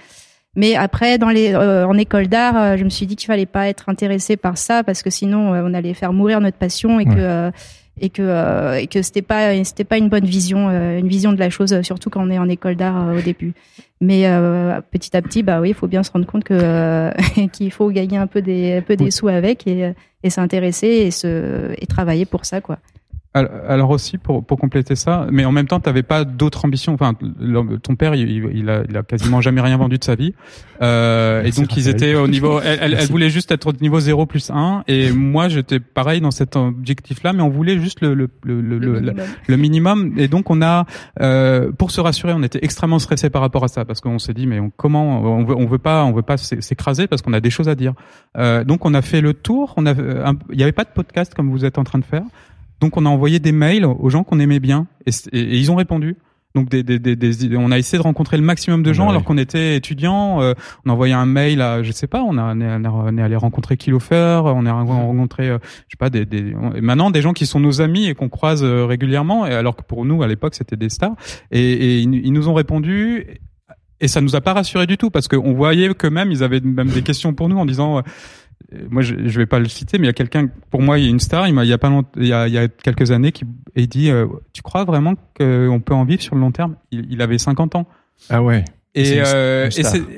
Mais après dans les en école d'art je me suis dit qu'il fallait pas être intéressé par ça parce que sinon on allait faire mourir notre passion et que et que euh, et que c'était pas c'était pas une bonne vision euh, une vision de la chose surtout quand on est en école d'art euh, au début. Mais petit à petit bah oui il faut bien se rendre compte que [LAUGHS] qu'il faut gagner un peu des un peu des sous avec et et s'intéresser et se et travailler pour ça quoi Alors aussi pour pour compléter ça, mais en même temps, t'avais pas d'autres ambitions. Enfin, ton père, il, il, a, il a quasiment jamais rien vendu de sa vie, euh, et donc ils étaient au niveau. Elle, elle, voulait juste être au niveau 0 plus 1 et moi j'étais pareil dans cet objectif-là, mais on voulait juste le le le, le, le, minimum. le minimum. Et donc on a, euh, pour se rassurer, on était extrêmement stressé par rapport à ça parce qu'on s'est dit mais on, comment on veut on veut pas on veut pas s'écraser parce qu'on a des choses à dire. Euh, donc on a fait le tour. On a il y avait pas de podcast comme vous êtes en train de faire. Donc on a envoyé des mails aux gens qu'on aimait bien et, ils ont répondu. Donc des, des, des, on a essayé de rencontrer le maximum de gens alors qu'on était étudiants. Euh, on a envoyé un mail à, je sais pas, on, a, on est allé rencontrer Kilofer, on a rencontré, euh, je sais pas, des, des maintenant des gens qui sont nos amis et qu'on croise euh, régulièrement. Et alors que pour nous à l'époque c'était des stars. Et, et ils, nous ont répondu et ça nous a pas rassuré du tout parce qu'on voyait que même ils avaient même des questions pour nous en disant moi je, je vais pas le citer, mais il y a quelqu'un, pour moi, il y a une star, il m'a, il y a pas longtemps, il y a, il y a quelques années, qui a dit, euh, tu crois vraiment qu'on peut en vivre sur le long terme? Il, il, avait 50 ans. Ah ouais. Et, euh,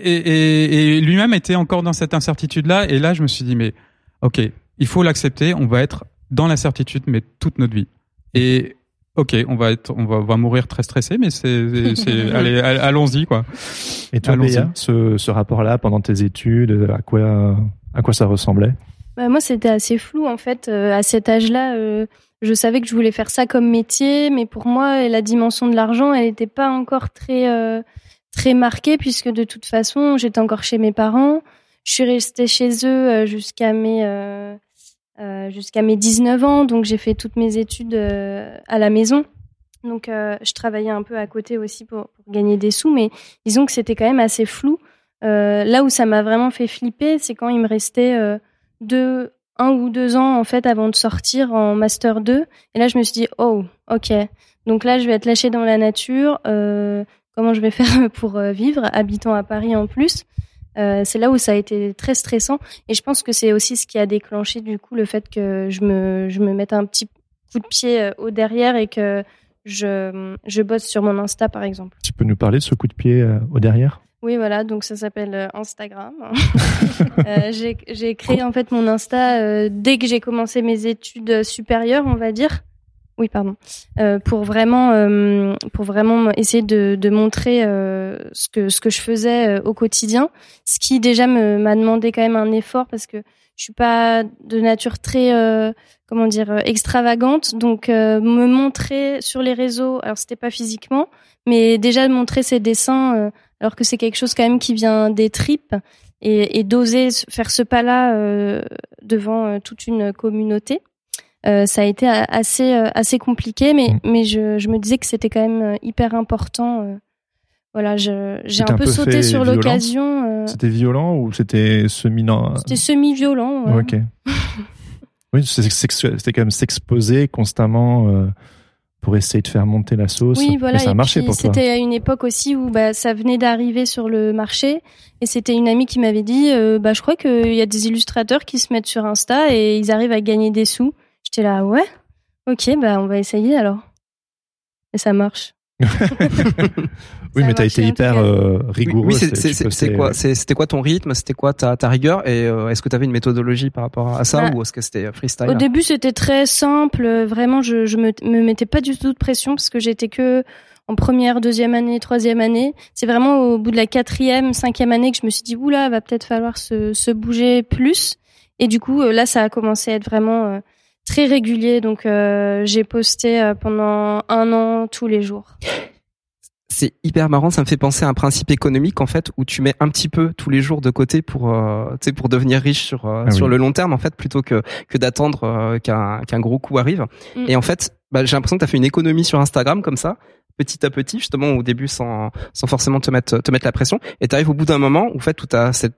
et, et, et, lui-même était encore dans cette incertitude-là. Et là, je me suis dit, mais ok, il faut l'accepter. On va être dans l'incertitude, mais toute notre vie. Et ok, on va être, on va, on va mourir très stressé, mais c'est, c'est, [LAUGHS] allez, allons-y quoi. Et toi, Béa, ce, ce rapport-là pendant tes études, à quoi à quoi ça ressemblait? Bah, Moi, c'était assez flou en fait. Euh, à cet âge-là, euh, je savais que je voulais faire ça comme métier, mais pour moi, la dimension de l'argent, elle n'était pas encore très euh, très marquée puisque de toute façon, j'étais encore chez mes parents. Je suis restée chez eux jusqu'à mes jusqu'à mes 19 ans, donc j'ai fait toutes mes études à la maison. Donc je travaillais un peu à côté aussi pour, pour gagner des sous, mais disons que c'était quand même assez flou. Euh, là où ça m'a vraiment fait flipper, c'est quand il me restait euh, deux, un ou deux ans en fait avant de sortir en master 2. Et là, je me suis dit, oh, ok. Donc là, je vais être lâchée dans la nature. Euh, comment je vais [LAUGHS] faire pour vivre, habitant à Paris en plus? C'est là où ça a été très stressant. Et je pense que c'est aussi ce qui a déclenché du coup le fait que je me, je me mette un petit coup de pied au derrière et que je, je bosse sur mon Insta par exemple. Tu peux nous parler de ce coup de pied au derrière? Oui, voilà, donc ça s'appelle euh, Instagram. [LAUGHS] euh, j'ai créé en fait mon Insta euh, dès que j'ai commencé mes études supérieures, on va dire. Oui, pardon. Euh, pour vraiment, pour vraiment essayer de, de montrer ce que ce que je faisais au quotidien, ce qui déjà m'a demandé quand même un effort parce que je suis pas de nature très comment dire extravagante, donc me montrer sur les réseaux. Alors c'était pas physiquement, mais déjà montrer ses dessins alors que c'est quelque chose quand même qui vient des tripes et, et d'oser faire ce pas-là euh, devant euh, toute une communauté. Euh, ça a été assez assez compliqué, mais mmh. mais je, je me disais que c'était quand même hyper important. voilà, j'ai un, peu, sauté sur l'occasion. C'était violent ou c'était semi C'était semi violent. Ouais. Ok. [LAUGHS] oui, c'était quand même s'exposer constamment pour essayer de faire monter la sauce. Oui, voilà. Et ça a marché pour toi. C'était à une époque aussi où bah, ça venait d'arriver sur le marché et c'était une amie qui m'avait dit euh, bah je crois qu'il y a des illustrateurs qui se mettent sur Insta et ils arrivent à gagner des sous. J'étais là ouais. OK, bah on va essayer alors. Et ça marche. [LAUGHS] oui, mais t'as été hyper euh, rigoureux. Oui, c'est quoi C'était quoi ton rythme C'était quoi ta, ta rigueur Et euh, est-ce que t'avais une méthodologie par rapport à ça bah, ou est-ce que c'était freestyle Au début, c'était très simple. Vraiment, je, je me, me mettais pas du tout de pression parce que j'étais que en première, deuxième année, troisième année. C'est vraiment au bout de la quatrième, cinquième année que je me suis dit oula, va peut-être falloir se, se bouger plus. Et du coup, euh, là, ça a commencé à être vraiment très régulier. Donc euh, j'ai posté euh, pendant un an tous les jours. C'est hyper marrant, ça me fait penser à un principe économique en fait où tu mets un petit peu tous les jours de côté pour euh, tu sais pour devenir riche sur ah sur le long terme en fait plutôt que que d'attendre qu'un qu'un gros coup arrive. Mm. Et en fait, bah, j'ai l'impression que tu as fait une économie sur Instagram comme ça petit à petit justement au début sans sans forcément te mettre te mettre la pression et tu arrives au bout d'un moment où en fait tout à cette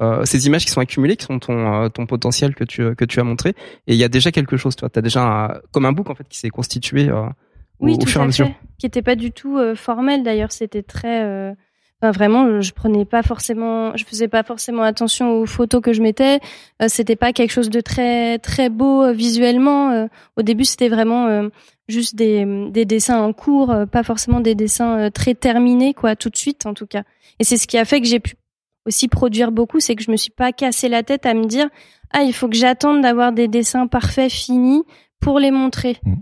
euh, ces images qui sont accumulées, qui sont ton, euh, ton potentiel que tu, que tu as montré. Et il y a déjà quelque chose, tu vois, as déjà comme un book en fait qui s'est constitué euh, oui, au, fur et à mesure. Qui était pas du tout formel d'ailleurs, c'était très. Enfin, vraiment, je prenais pas forcément, je faisais pas forcément attention aux photos que je mettais. c'était pas quelque chose de très très beau visuellement. au début, c'était vraiment juste des, des dessins en cours, pas forcément des dessins très terminés, quoi, tout de suite en tout cas. Et c'est ce qui a fait que j'ai pu aussi produire beaucoup, c'est que je me suis pas cassé la tête à me dire ah il faut que j'attende d'avoir des dessins parfaits finis pour les montrer. Mm.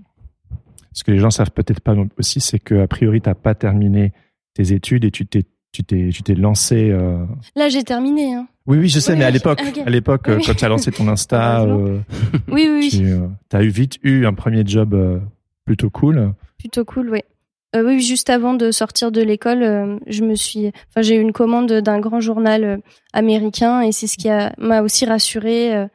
Ce que les gens savent peut-être pas aussi, c'est que a priori t'as pas terminé tes études et tu t'es tu t'es tu t'es lancé. Euh... Là, j'ai terminé. Hein. Oui, oui, je sais, mais à l'époque, à l'époque, quand tu as lancé ton Insta, [LAUGHS] euh, oui, oui, tu euh, as eu vite eu un premier job euh, plutôt cool. Plutôt cool, oui. oui, juste avant de sortir de l'école, je me suis, enfin, j'ai eu une commande d'un grand journal américain et c'est ce qui m'a aussi rassurée.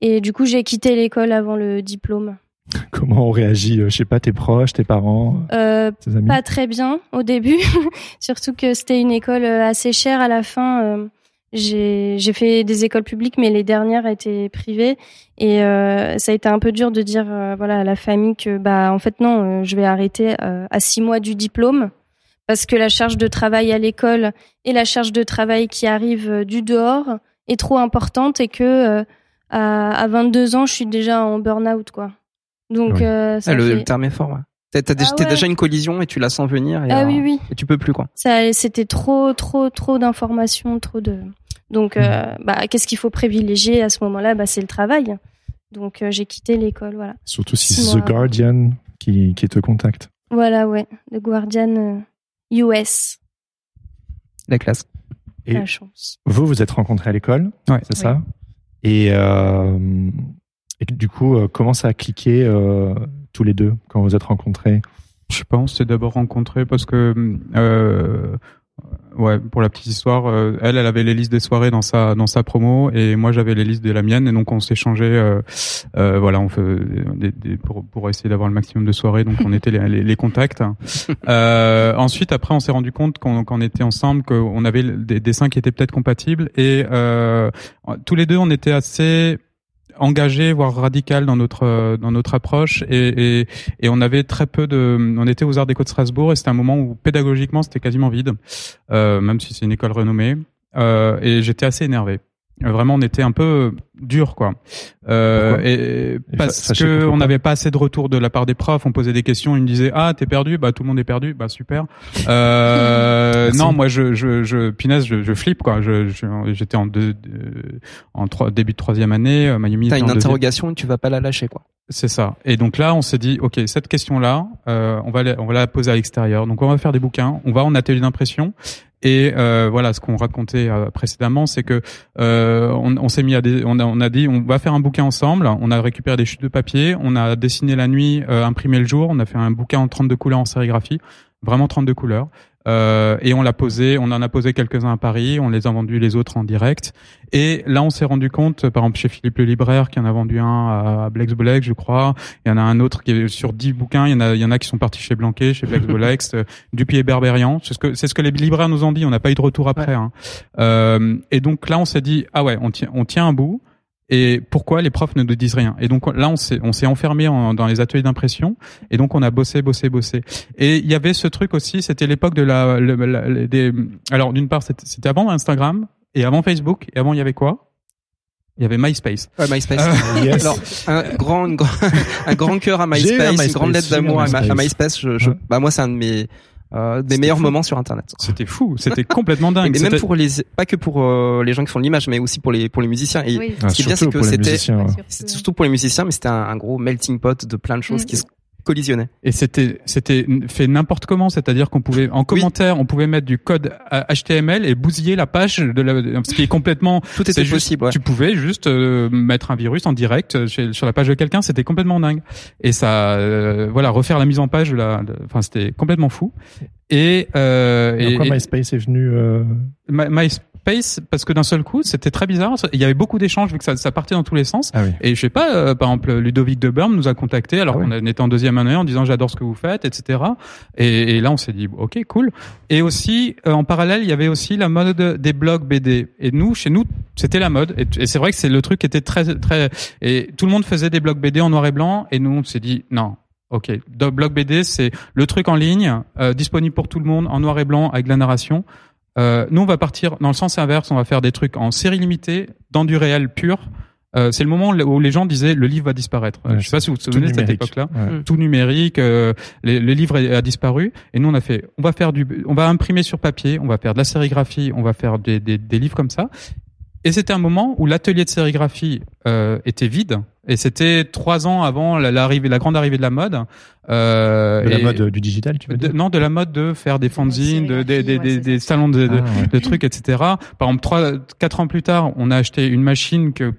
et du coup, j'ai quitté l'école avant le diplôme. [LAUGHS] Comment on réagit Je sais pas, tes proches, tes parents, tes amis? Pas très bien au début, [LAUGHS] surtout que c'était une école assez chère à la fin. J'ai fait des écoles publiques, mais les dernières étaient privées. Et euh, ça a été un peu dur de dire euh, voilà, à la famille que, bah, en fait, non, euh, je vais arrêter à six mois du diplôme. Parce que la charge de travail à l'école et la charge de travail qui arrive du dehors est trop importante et que à 22 ans, je suis déjà en burn-out, quoi. Donc, ça ah, le, terme est fort, ouais. T'as ah déjà une collision et tu la sens venir et, ah, oui, oui. et tu peux plus quoi. Ça, c'était trop, trop, trop d'informations, trop de. Donc, euh, hmm. bah, qu'est-ce qu'il faut privilégier à ce moment-là? Bah, c'est le travail. Donc, euh, j'ai quitté l'école, voilà. Surtout si c'est The Guardian qui, qui te contacte. Voilà, ouais, The Guardian US. Euh, la classe. Et La chance. Vous, vous êtes rencontrés à l'école, ouais. c'est ça? Et, et du coup, comment ça a cliqué tous les deux quand vous êtes rencontrés? Je pense c'est d'abord rencontré parce que euh, ouais, pour la petite histoire, euh, elle, elle avait les listes des soirées dans sa dans sa promo et moi j'avais les listes de la mienne et donc on s'échangeait, euh, euh, voilà, on fait des, des, pour pour essayer d'avoir le maximum de soirées, donc on [LAUGHS] était les, les, contacts. [LAUGHS] Euh, ensuite, après, on s'est rendu compte quand, quand on était ensemble qu'on avait des dessins qui étaient peut-être compatibles et euh, tous les deux on était assez engagé voire radical dans notre euh, dans notre approche. Et, et, on avait très peu de on était aux Arts Déco de Strasbourg et c'était un moment où pédagogiquement c'était quasiment vide euh, même si c'est une école renommée. Euh, et j'étais assez énervé Vraiment, on était un peu dur, quoi. Euh, et parce que on n'avait pas assez de retour de la part des profs. On posait des questions, ils me disaient ah t'es perdu, bah tout le monde est perdu, bah super. Euh, [LAUGHS] non, moi je je je pinaise, je, je flippe quoi. Je j'étais en deux, en trois, début de troisième année. Euh, Mayumi. T'as une interrogation, et tu vas pas la lâcher quoi. C'est ça. Et donc là, on s'est dit ok cette question là, euh, on va la, on va la poser à l'extérieur. Donc on va faire des bouquins, on va en atelier d'impression et euh, voilà, ce qu'on racontait euh, précédemment, c'est que euh, on, s'est mis à des, on a, on a dit on va faire un bouquin ensemble. On a récupéré des chutes de papier, on a dessiné la nuit, imprimé le jour. On a fait un bouquin en 32 couleurs en sérigraphie, vraiment 32 couleurs. Euh, et on l'a posé, on en a posé quelques-uns à Paris, on les a vendus les autres en direct. Et là, on s'est rendu compte, par exemple chez Philippe le libraire, qui en a vendu un à Blex Bolex, je crois. Il y en a un autre qui est sur 10 bouquins. Il y en a, il y en a qui sont partis chez Blanquet, chez Blex [LAUGHS] Bolex, euh, Dupuis et Berberian. C'est ce que c'est ce que les libraires nous ont dit. On n'a pas eu de retour après. Hein. Euh, et donc là, on s'est dit ah ouais, on tient on tient un bout et pourquoi les profs ne nous disent rien? Et donc là, on s'est on s'est enfermé dans les ateliers d'impression et donc on a bossé, bossé, bossé. Et il y avait ce truc aussi, c'était l'époque de la, des. Alors d'une part, c'était avant Instagram et avant Facebook et avant il y avait quoi? Il y avait MySpace. Ouais, MySpace. Euh, [LAUGHS] Alors, un grand, un grand cœur à MySpace, une grande lettre d'amour à, MySpace. Je, je, bah moi, c'est un de mes euh, des meilleurs moments sur internet. C'était fou, c'était [LAUGHS] complètement dingue. Et même pour les pas que pour euh, les gens qui font l'image mais aussi pour les pour les musiciens et ce qui est bien c'est que c'était surtout pour les musiciens mais c'était un, un, gros melting pot de plein de choses mm. qui se collisionnait. Et c'était c'était fait n'importe comment, c'est-à-dire qu'on pouvait en commentaire, on pouvait mettre du code HTML et bousiller la page de la, ce qui est complètement [LAUGHS] tout était possible. Tu pouvais juste euh, mettre un virus en direct euh, sur la page de quelqu'un, c'était complètement dingue. Et ça, euh, voilà, refaire la mise en page, la, enfin c'était complètement fou. Et, euh, et, et, MySpace est venu euh... MySpace parce que d'un seul coup, c'était très bizarre. Il y avait beaucoup d'échanges vu que ça, ça, partait dans tous les sens. Ah oui. Et je sais pas, euh, par exemple, Ludovic de Burm nous a contacté alors ah qu'on était en deuxième année en disant j'adore ce que vous faites, etc. Et, et là, on s'est dit ok, cool. Et aussi, euh, en parallèle, il y avait aussi la mode des blogs BD. Et nous, chez nous, c'était la mode. Et, et c'est vrai que c'est le truc qui était très très. Et tout le monde faisait des blogs BD en noir et blanc. Et nous, on s'est dit non, Ok, Blog BD, c'est le truc en ligne, euh, disponible pour tout le monde, en noir et blanc, avec la narration. Euh, nous, on va partir dans le sens inverse, on va faire des trucs en série limitée, dans du réel pur. Euh, c'est le moment où les gens disaient le livre va disparaître. Ouais, je sais pas si vous vous souvenez de cette époque-là. Ouais. Tout numérique, euh, les, le livre a disparu. Et nous, on a fait, on va faire du, on va imprimer sur papier, on va faire de la sérigraphie, on va faire des, des, des livres comme ça. Et c'était un moment où l'atelier de sérigraphie euh, était vide. Et c'était trois ans avant l'arrivée, la grande arrivée de la mode. Euh, de la mode du digital, tu veux dire Non, de la mode de faire des fanzines, de, des, des, des, salons de, ah, de, trucs, etc. Par exemple, trois, quatre ans plus tard, on a acheté une machine que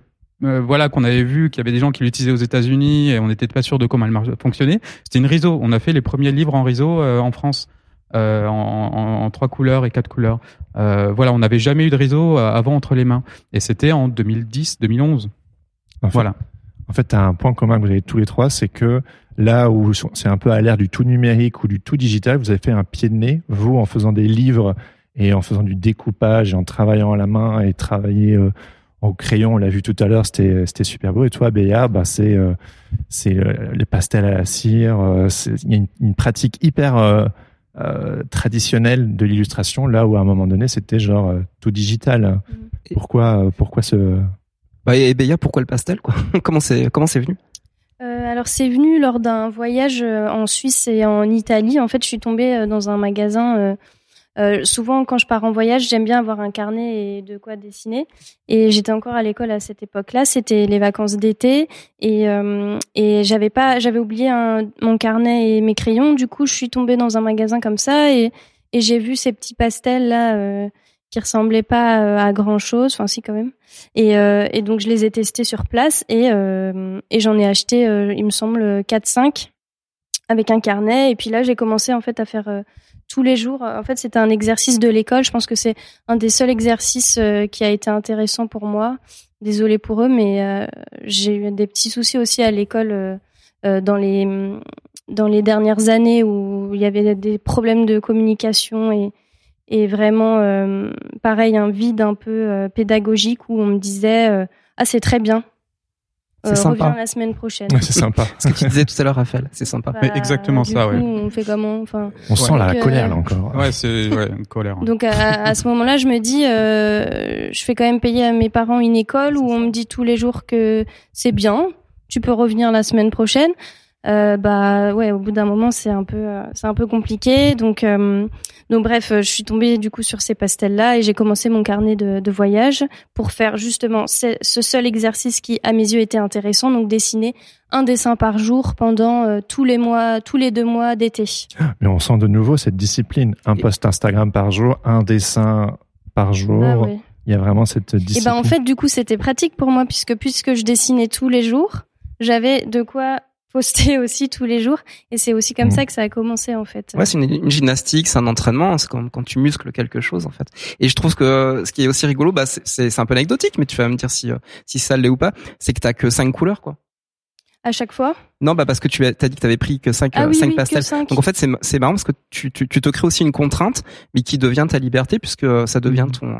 euh, voilà qu'on avait vu qu'il y avait des gens qui l'utilisaient aux États-Unis et on n'était pas sûr de comment elle fonctionnait. C'était une riso. On a fait les premiers livres en riso euh, en France. Euh, en, en, en, trois couleurs et quatre couleurs. Euh, voilà, on n'avait jamais eu de réseau euh, avant entre les mains. Et c'était en 2010-2011. voilà. En fait, tu as un point commun que vous avez tous les trois, c'est que là où c'est un peu à l'ère du tout numérique ou du tout digital, vous avez fait un pied de nez, vous, en faisant des livres et en faisant du découpage et en travaillant à la main et travailler euh, au crayon, on l'a vu tout à l'heure, c'était c'était super beau. Et toi, Béa, bah c'est euh, c'est les pastels à la cire. Il y a une, une, pratique hyper euh, traditionnel de l'illustration, là où à un moment donné c'était genre euh, tout digital. Pourquoi, euh, pourquoi ce bah, et Béa, pourquoi le pastel quoi [LAUGHS] Comment c'est comment c'est venu alors c'est venu lors d'un voyage en Suisse et en Italie. En fait, je suis tombée dans un magasin euh, souvent, quand je pars en voyage, j'aime bien avoir un carnet et de quoi dessiner. Et j'étais encore à l'école à cette époque-là. C'était les vacances d'été et, euh, et j'avais pas, j'avais oublié un, mon carnet et mes crayons. Du coup, je suis tombée dans un magasin comme ça et, et j'ai vu ces petits pastels là euh, qui ressemblaient pas euh, à grand chose. Enfin, si quand même. Et, euh, et donc, je les ai testés sur place et, euh, et j'en ai acheté, il me semble, 4-5 avec un carnet. Et puis là, j'ai commencé en fait à faire tous les jours. En fait, c'était un exercice de l'école. Je pense que c'est un des seuls exercices euh, qui a été intéressant pour moi. Désolée pour eux, mais euh, j'ai eu des petits soucis aussi à l'école euh, dans les dans les dernières années où il y avait des problèmes de communication et et vraiment pareil un vide un peu pédagogique où on me disait ah c'est très bien c'est euh, sympa. la semaine prochaine. c'est sympa. Ce que tu disais tout à l'heure, Raphaël, c'est sympa. Bah, exactement ça, coup, On fait comment Enfin. On sent la colère là encore. Ouais, c'est ouais, une colère. Donc à, à ce moment-là, je me dis, euh, je fais quand même payer à mes parents une école où on me dit tous les jours que c'est bien, tu peux revenir la semaine prochaine euh, bah ouais, au bout d'un moment, c'est un peu, euh, c'est un peu compliqué. Donc, euh, donc bref, je suis tombée du coup sur ces pastels-là et j'ai commencé mon carnet de, de voyage pour faire justement ce, seul exercice qui, à mes yeux, était intéressant. Donc dessiner un dessin par jour pendant tous les mois, tous les deux mois d'été. Mais on sent de nouveau cette discipline. Un post Instagram par jour, un dessin par jour. Ah Il y a vraiment cette discipline. Et ben en fait, du coup, c'était pratique pour moi puisque puisque je dessinais tous les jours, j'avais de quoi poster [LAUGHS] aussi tous les jours et c'est aussi comme mmh. ça que ça a commencé en fait. Ouais, c'est une, gymnastique, c'est un entraînement, c'est comme quand tu muscles quelque chose en fait. Et je trouve que ce qui est aussi rigolo, bah c'est un peu anecdotique, mais tu vas me dire si euh, si ça l'est ou pas, c'est que t'as que cinq couleurs quoi. À chaque fois? Non, bah parce que tu as, dit que tu avais pris que 5 ah euh, cinq pastels. Donc en fait, c'est c'est marrant parce que tu, tu tu te crées aussi une contrainte, mais qui devient ta liberté puisque ça devient mmh. ton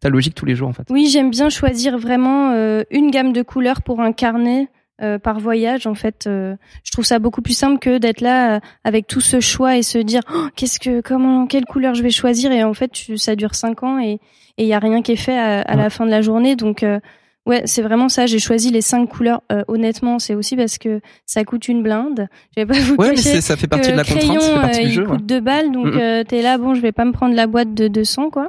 ta logique tous les jours en fait. Oui, j'aime bien choisir vraiment euh, une gamme de couleurs pour un carnet euh, par voyage en fait euh, je trouve ça beaucoup plus simple que d'être là euh, avec tout ce choix et se dire oh, qu'est-ce que comment quelle couleur je vais choisir. Et en fait ça dure cinq ans et il y a rien qui est fait à, la fin de la journée. Donc ouais c'est vraiment ça. J'ai choisi les cinq couleurs honnêtement. C'est aussi parce que ça coûte une blinde. Je vais pas vous ouais, mais ça fait partie de la contrainte ça fait partie du jeu, il coûte deux balles. Donc tu t'es là bon je vais pas me prendre la boîte de 200 quoi.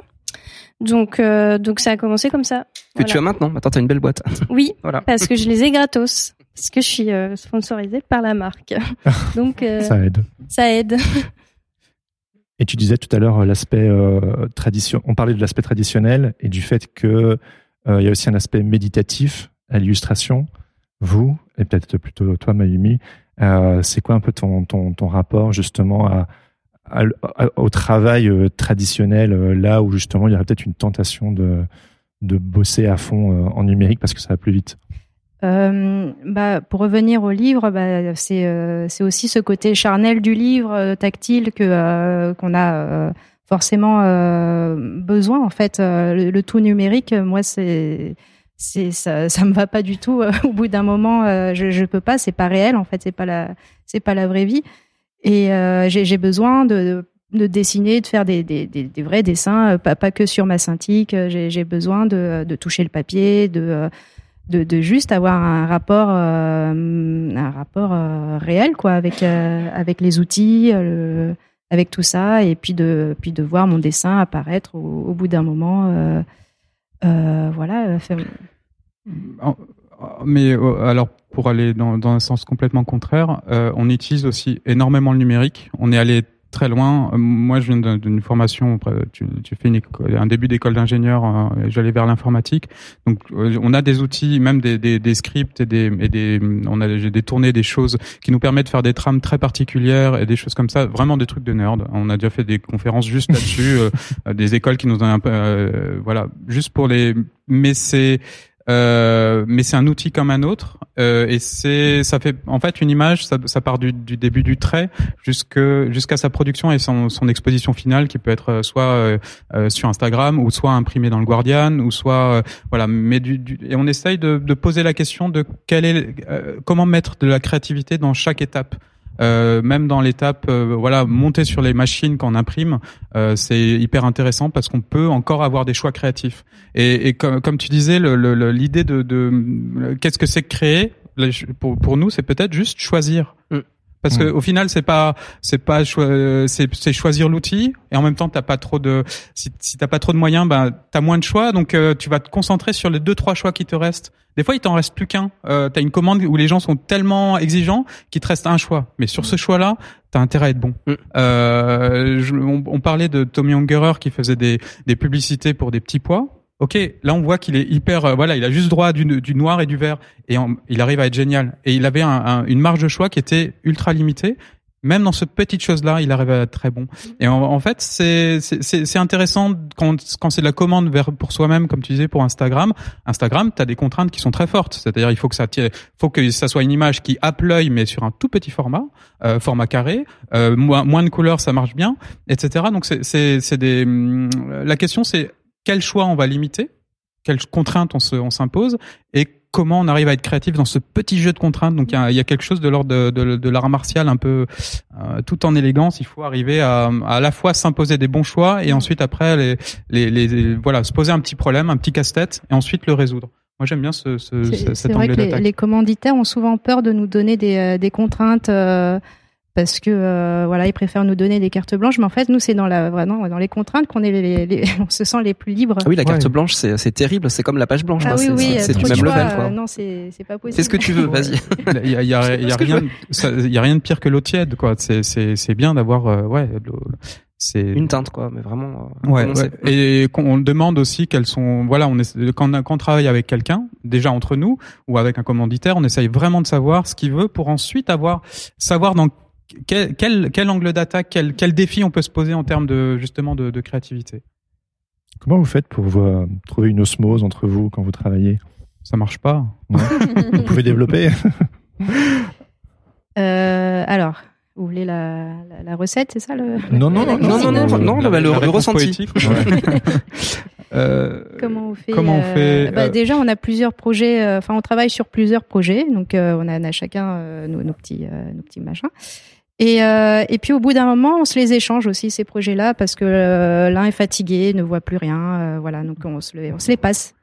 Donc, donc ça a commencé comme ça. Que tu as maintenant. Maintenant, t'as une belle boîte. Oui, [LAUGHS] voilà. parce que je les ai gratos parce que je suis euh, sponsorisée par la marque. [LAUGHS] Donc euh, ça aide. Ça aide. Et tu disais tout à l'heure euh, l'aspect tradition. On parlait de l'aspect traditionnel et du fait que il y a aussi un aspect méditatif à l'illustration. Vous et peut-être plutôt toi, Mayumi, c'est quoi un peu ton ton, ton rapport justement à, au travail traditionnel là où justement il y aurait peut-être une tentation de de bosser à fond en numérique parce que ça va plus vite? Euh, bah, pour revenir au livre, bah, c'est euh, aussi ce côté charnel du livre euh, tactile que euh, qu'on a forcément besoin en fait. Le, tout numérique, moi c'est c'est ça, ça me va pas du tout. [LAUGHS] au bout d'un moment, je je peux pas. C'est pas réel en fait. C'est pas la c'est pas la vraie vie. Et j'ai besoin de, de dessiner, de faire des, des, des, des vrais dessins, pas, pas que sur ma synthique. J'ai besoin de, de toucher le papier, de de, juste avoir un rapport euh, un rapport euh, réel quoi avec euh, avec les outils avec tout ça et puis de puis de voir mon dessin apparaître au, bout d'un moment voilà. Mais alors pour aller dans, dans un sens complètement contraire, on utilise aussi énormément le numérique. On est allé très loin. Euh, moi, je viens d'une formation, tu, tu fais une un début d'école d'ingénieur, euh, j'allais vers l'informatique. Donc, euh, on a des outils, même des, des, des scripts et des, et des, on a j'ai détourné des choses qui nous permettent de faire des trames très particulières et des choses comme ça, vraiment des trucs de nerd. On a déjà fait des conférences juste là-dessus, [LAUGHS] des écoles qui nous ont un peu, voilà, juste pour les, mais c'est euh, mais c'est un outil comme un autre. Euh, et c'est ça fait en fait une image ça, ça part du, du, début du trait jusque jusqu'à sa production et son, son, exposition finale qui peut être euh, soit euh, sur Instagram ou soit imprimé dans le Guardian ou soit voilà. Mais du, du, et on essaye de, de, poser la question de est comment mettre de la créativité dans chaque étape euh, même dans l'étape, euh, voilà, monter sur les machines qu'on imprime, euh, c'est hyper intéressant parce qu'on peut encore avoir des choix créatifs. Et, et comme, comme, tu disais, l'idée de, de qu'est-ce que c'est créer? Pour, pour nous, c'est peut-être juste choisir. Mm. Parce que au final, c'est pas, c'est pas, c'est choisir l'outil et en même temps, t'as pas trop de, si, si t'as pas trop de moyens, ben t'as moins de choix, donc tu vas te concentrer sur les deux trois choix qui te restent. Des fois, il t'en reste plus qu'un. Euh, t'as une commande où les gens sont tellement exigeants qu'il te reste un choix. Mais sur ce choix-là, t'as intérêt à être bon. Mm. Euh, on, parlait de Tommy Ungerer qui faisait des, des publicités pour des petits pois. Ok, là on voit qu'il est hyper, euh, voilà, il a juste droit du, noir et du vert, et il arrive à être génial. Et il avait un, une marge de choix qui était ultra limitée, même dans cette petite chose-là, il arrive à être très bon. Et en, fait, c'est intéressant quand, quand c'est de la commande vers pour soi-même, comme tu disais pour Instagram. Instagram, tu as des contraintes qui sont très fortes. C'est-à-dire, il faut que ça faut que ça soit une image qui happe l'œil, mais sur un tout petit format, euh, format carré, euh, moins, moins de couleurs, ça marche bien, etc. Donc c'est des hum, la question, c'est quel choix on va limiter, quelles contraintes on s'impose et comment on arrive à être créatif dans ce petit jeu de contraintes. Donc il y a, y a, quelque chose de l'ordre de, de, de l'art martial un peu euh, tout en élégance. Il faut arriver à à la fois s'imposer des bons choix et ensuite après les, les, les, voilà se poser un petit problème, un petit casse-tête et ensuite le résoudre. Moi j'aime bien ce, ce, cet angle d'attaque. Les, les commanditaires ont souvent peur de nous donner des, euh, des contraintes. Euh parce que euh, voilà, ils préfèrent nous donner des cartes blanches, mais en fait, nous, c'est dans la vraiment dans les contraintes qu'on est les, les, [LAUGHS] on se sent les plus libres. Ah oui, la carte blanche, c'est c'est terrible, c'est comme la page blanche. Ah oui, oui, c'est du même level. Quoi. non, c'est c'est pas possible. Fais ce que tu veux, [LAUGHS] vas-y. Il y a, y a, y a rien, il y a rien de pire que l'eau tiède, quoi. C'est c'est c'est bien d'avoir euh, ouais. C'est une teinte quoi, mais vraiment. Euh, ouais, ouais. Et on demande aussi quelles sont, voilà, on est quand on, quand on travaille avec quelqu'un, déjà entre nous ou avec un commanditaire, on essaye vraiment de savoir ce qu'il veut pour ensuite avoir savoir dans quel, quel, quel angle d'attaque, quel, quel défi on peut se poser en termes de justement de, de créativité? Comment vous faites pour vous, euh, trouver une osmose entre vous quand vous travaillez? Ça marche pas. [LAUGHS] vous pouvez développer? Euh, Alors, vous voulez la, la, recette, c'est ça le Non, non, non, non, non, non, non, non, le, ressenti. [LAUGHS] euh, comment on fait Comment on fait euh, bah, Déjà, on a plusieurs projets. Enfin, on travaille sur plusieurs projets, donc on a, on a chacun nos, nos, petits, nos petits machins. Et, euh, et puis au bout d'un moment, on se les échange aussi ces projets-là parce que euh, l'un est fatigué, ne voit plus rien, euh, voilà, donc on se, les, on se les passe.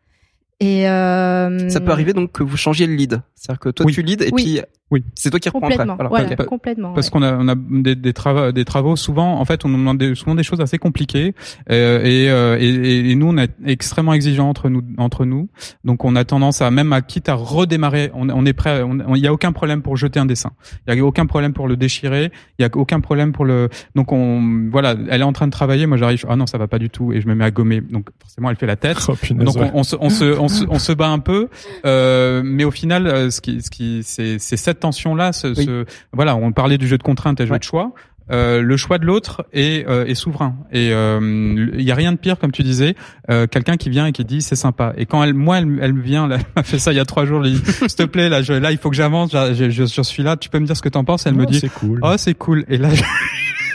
Et euh, ça peut arriver donc que vous changiez le lead, c'est-à-dire que toi tu lead et puis oui. C'est toi qui reprends après. Voilà, complètement. Parce qu'on a, on a des, des, travaux, des travaux souvent. En fait, on nous demande souvent des choses assez compliquées. Euh, et, euh, et, et, nous, on est extrêmement exigeants entre nous, entre nous. Donc, on a tendance à même à quitte à redémarrer. On, on est prêt. Il n'y a aucun problème pour jeter un dessin. Il n'y a aucun problème pour le déchirer. Il n'y a aucun problème pour le. Donc, on, voilà, elle est en train de travailler. Moi, j'arrive. Ah non, ça va pas du tout. Et je me mets à gommer. Donc, forcément, elle fait la tête. [LAUGHS] Oh, donc, on, on, se, on, se, on, se, on se bat un peu. Euh, mais au final, euh, ce qui, ce qui, c'est, c'est cette tension-là, ce, ce, voilà, on parlait du jeu de contraintes et du jeu de choix. Euh, le choix de l'autre est, euh, est, souverain. Et il euh, y a rien de pire comme tu disais euh, quelqu'un qui vient et qui dit c'est sympa. Et quand elle moi elle, elle vient là, [LAUGHS] elle m'a fait ça il y a trois jours s'il te plaît là je, là il faut que j'avance je, je, je, suis là tu peux me dire ce que t'en penses? Elle me dit c'est cool. oh c'est cool. Et là je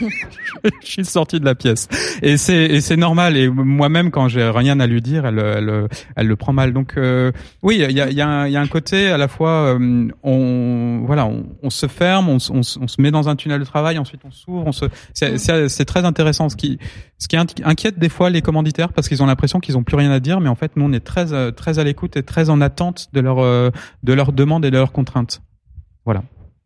[LAUGHS] suis sorti de la pièce. Et c'est et c'est normal. Et moi-même, quand j'ai rien à lui dire, elle elle, elle le prend mal. Donc euh, oui, il y a il y a, un, y a un côté à la fois euh, on voilà on, on se ferme, on, on, on, se met dans un tunnel de travail, ensuite on s'ouvre. On se c'est c'est très intéressant. Ce qui ce qui inquiète des fois les commanditaires parce qu'ils ont l'impression qu'ils ont plus rien à dire, mais en fait nous on est très très à l'écoute et très en attente de leur de leurs demandes et de leurs contraintes. Voilà.